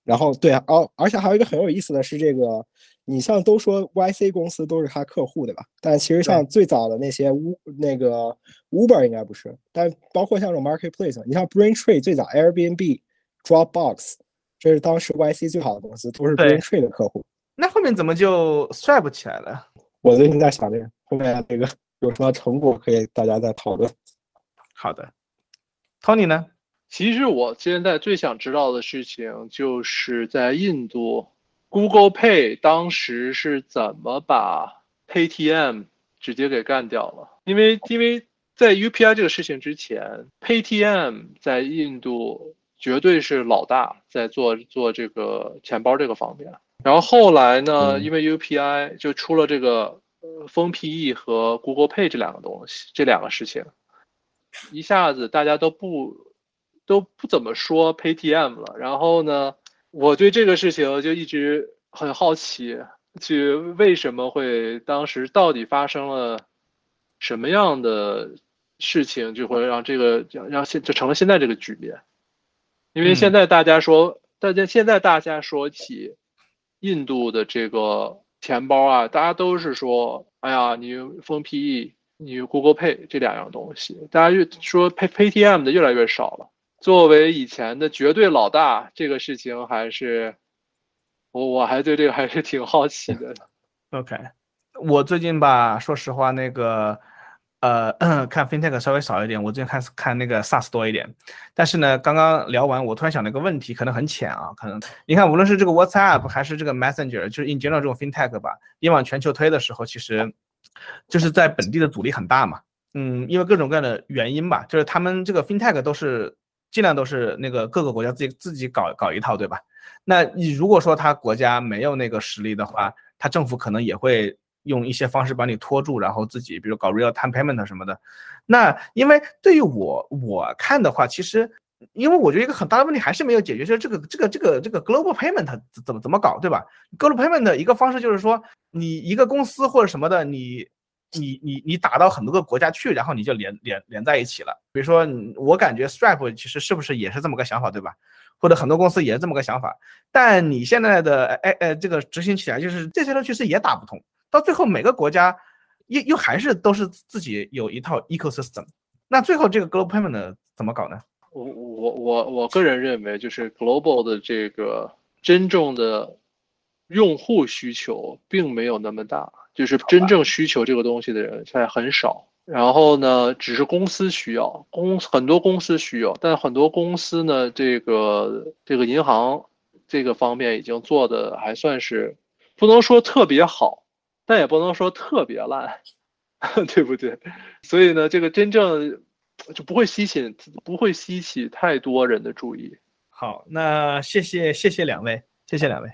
然后对啊，哦，而且还有一个很有意思的是，这个你像都说 YC 公司都是他客户，对吧？但其实像最早的那些乌那个 Uber 应该不是，但包括像这种 Marketplace，你像 Braintree 最早 Airbnb、Dropbox，这是当时 YC 最好的公司，都是 Braintree 的客户。那后面怎么就 Stripe 起来了？我最近在想这个，后面这个有什么成果可以大家再讨论。好的，Tony 呢？其实我现在最想知道的事情，就是在印度，Google Pay 当时是怎么把 Paytm 直接给干掉了？因为因为在 UPI 这个事情之前，Paytm 在印度绝对是老大，在做做这个钱包这个方面。然后后来呢，因为 UPI 就出了这个封 PE 和 Google Pay 这两个东西，这两个事情，一下子大家都不。都不怎么说 Paytm 了，然后呢，我对这个事情就一直很好奇，去为什么会当时到底发生了什么样的事情，就会让这个让让现就成了现在这个局面。因为现在大家说，大家现在大家说起印度的这个钱包啊，大家都是说，哎呀，你封 PE，你 Google Pay 这两样东西，大家越说 Pay Paytm 的越来越少了。作为以前的绝对老大，这个事情还是我我还对这个还是挺好奇的。OK，我最近吧，说实话，那个呃，看 FinTech 稍微少一点，我最近看看那个 SaaS 多一点。但是呢，刚刚聊完，我突然想了一个问题，可能很浅啊，可能你看，无论是这个 WhatsApp 还是这个 Messenger，就是 in general 这种 FinTech 吧，你往全球推的时候，其实就是在本地的阻力很大嘛。嗯，因为各种各样的原因吧，就是他们这个 FinTech 都是。尽量都是那个各个国家自己自己搞搞一套，对吧？那你如果说他国家没有那个实力的话，他政府可能也会用一些方式把你拖住，然后自己比如搞 real time payment 什么的。那因为对于我我看的话，其实因为我觉得一个很大的问题还是没有解决，就是这个这个这个这个 global payment 怎么怎么搞，对吧？global payment 的一个方式就是说，你一个公司或者什么的，你。你你你打到很多个国家去，然后你就连连连在一起了。比如说，我感觉 Stripe 其实是不是也是这么个想法，对吧？或者很多公司也是这么个想法。但你现在的哎哎，这个执行起来就是这些东西是也打不通。到最后每个国家又又还是都是自己有一套 ecosystem。那最后这个 global payment 怎么搞呢？我我我我个人认为，就是 global 的这个真正的用户需求并没有那么大。就是真正需求这个东西的人现在很少，然后呢，只是公司需要，公很多公司需要，但很多公司呢，这个这个银行这个方面已经做的还算是不能说特别好，但也不能说特别烂，对不对？所以呢，这个真正就不会吸引不会吸起太多人的注意。好，那谢谢谢谢两位，谢谢两位。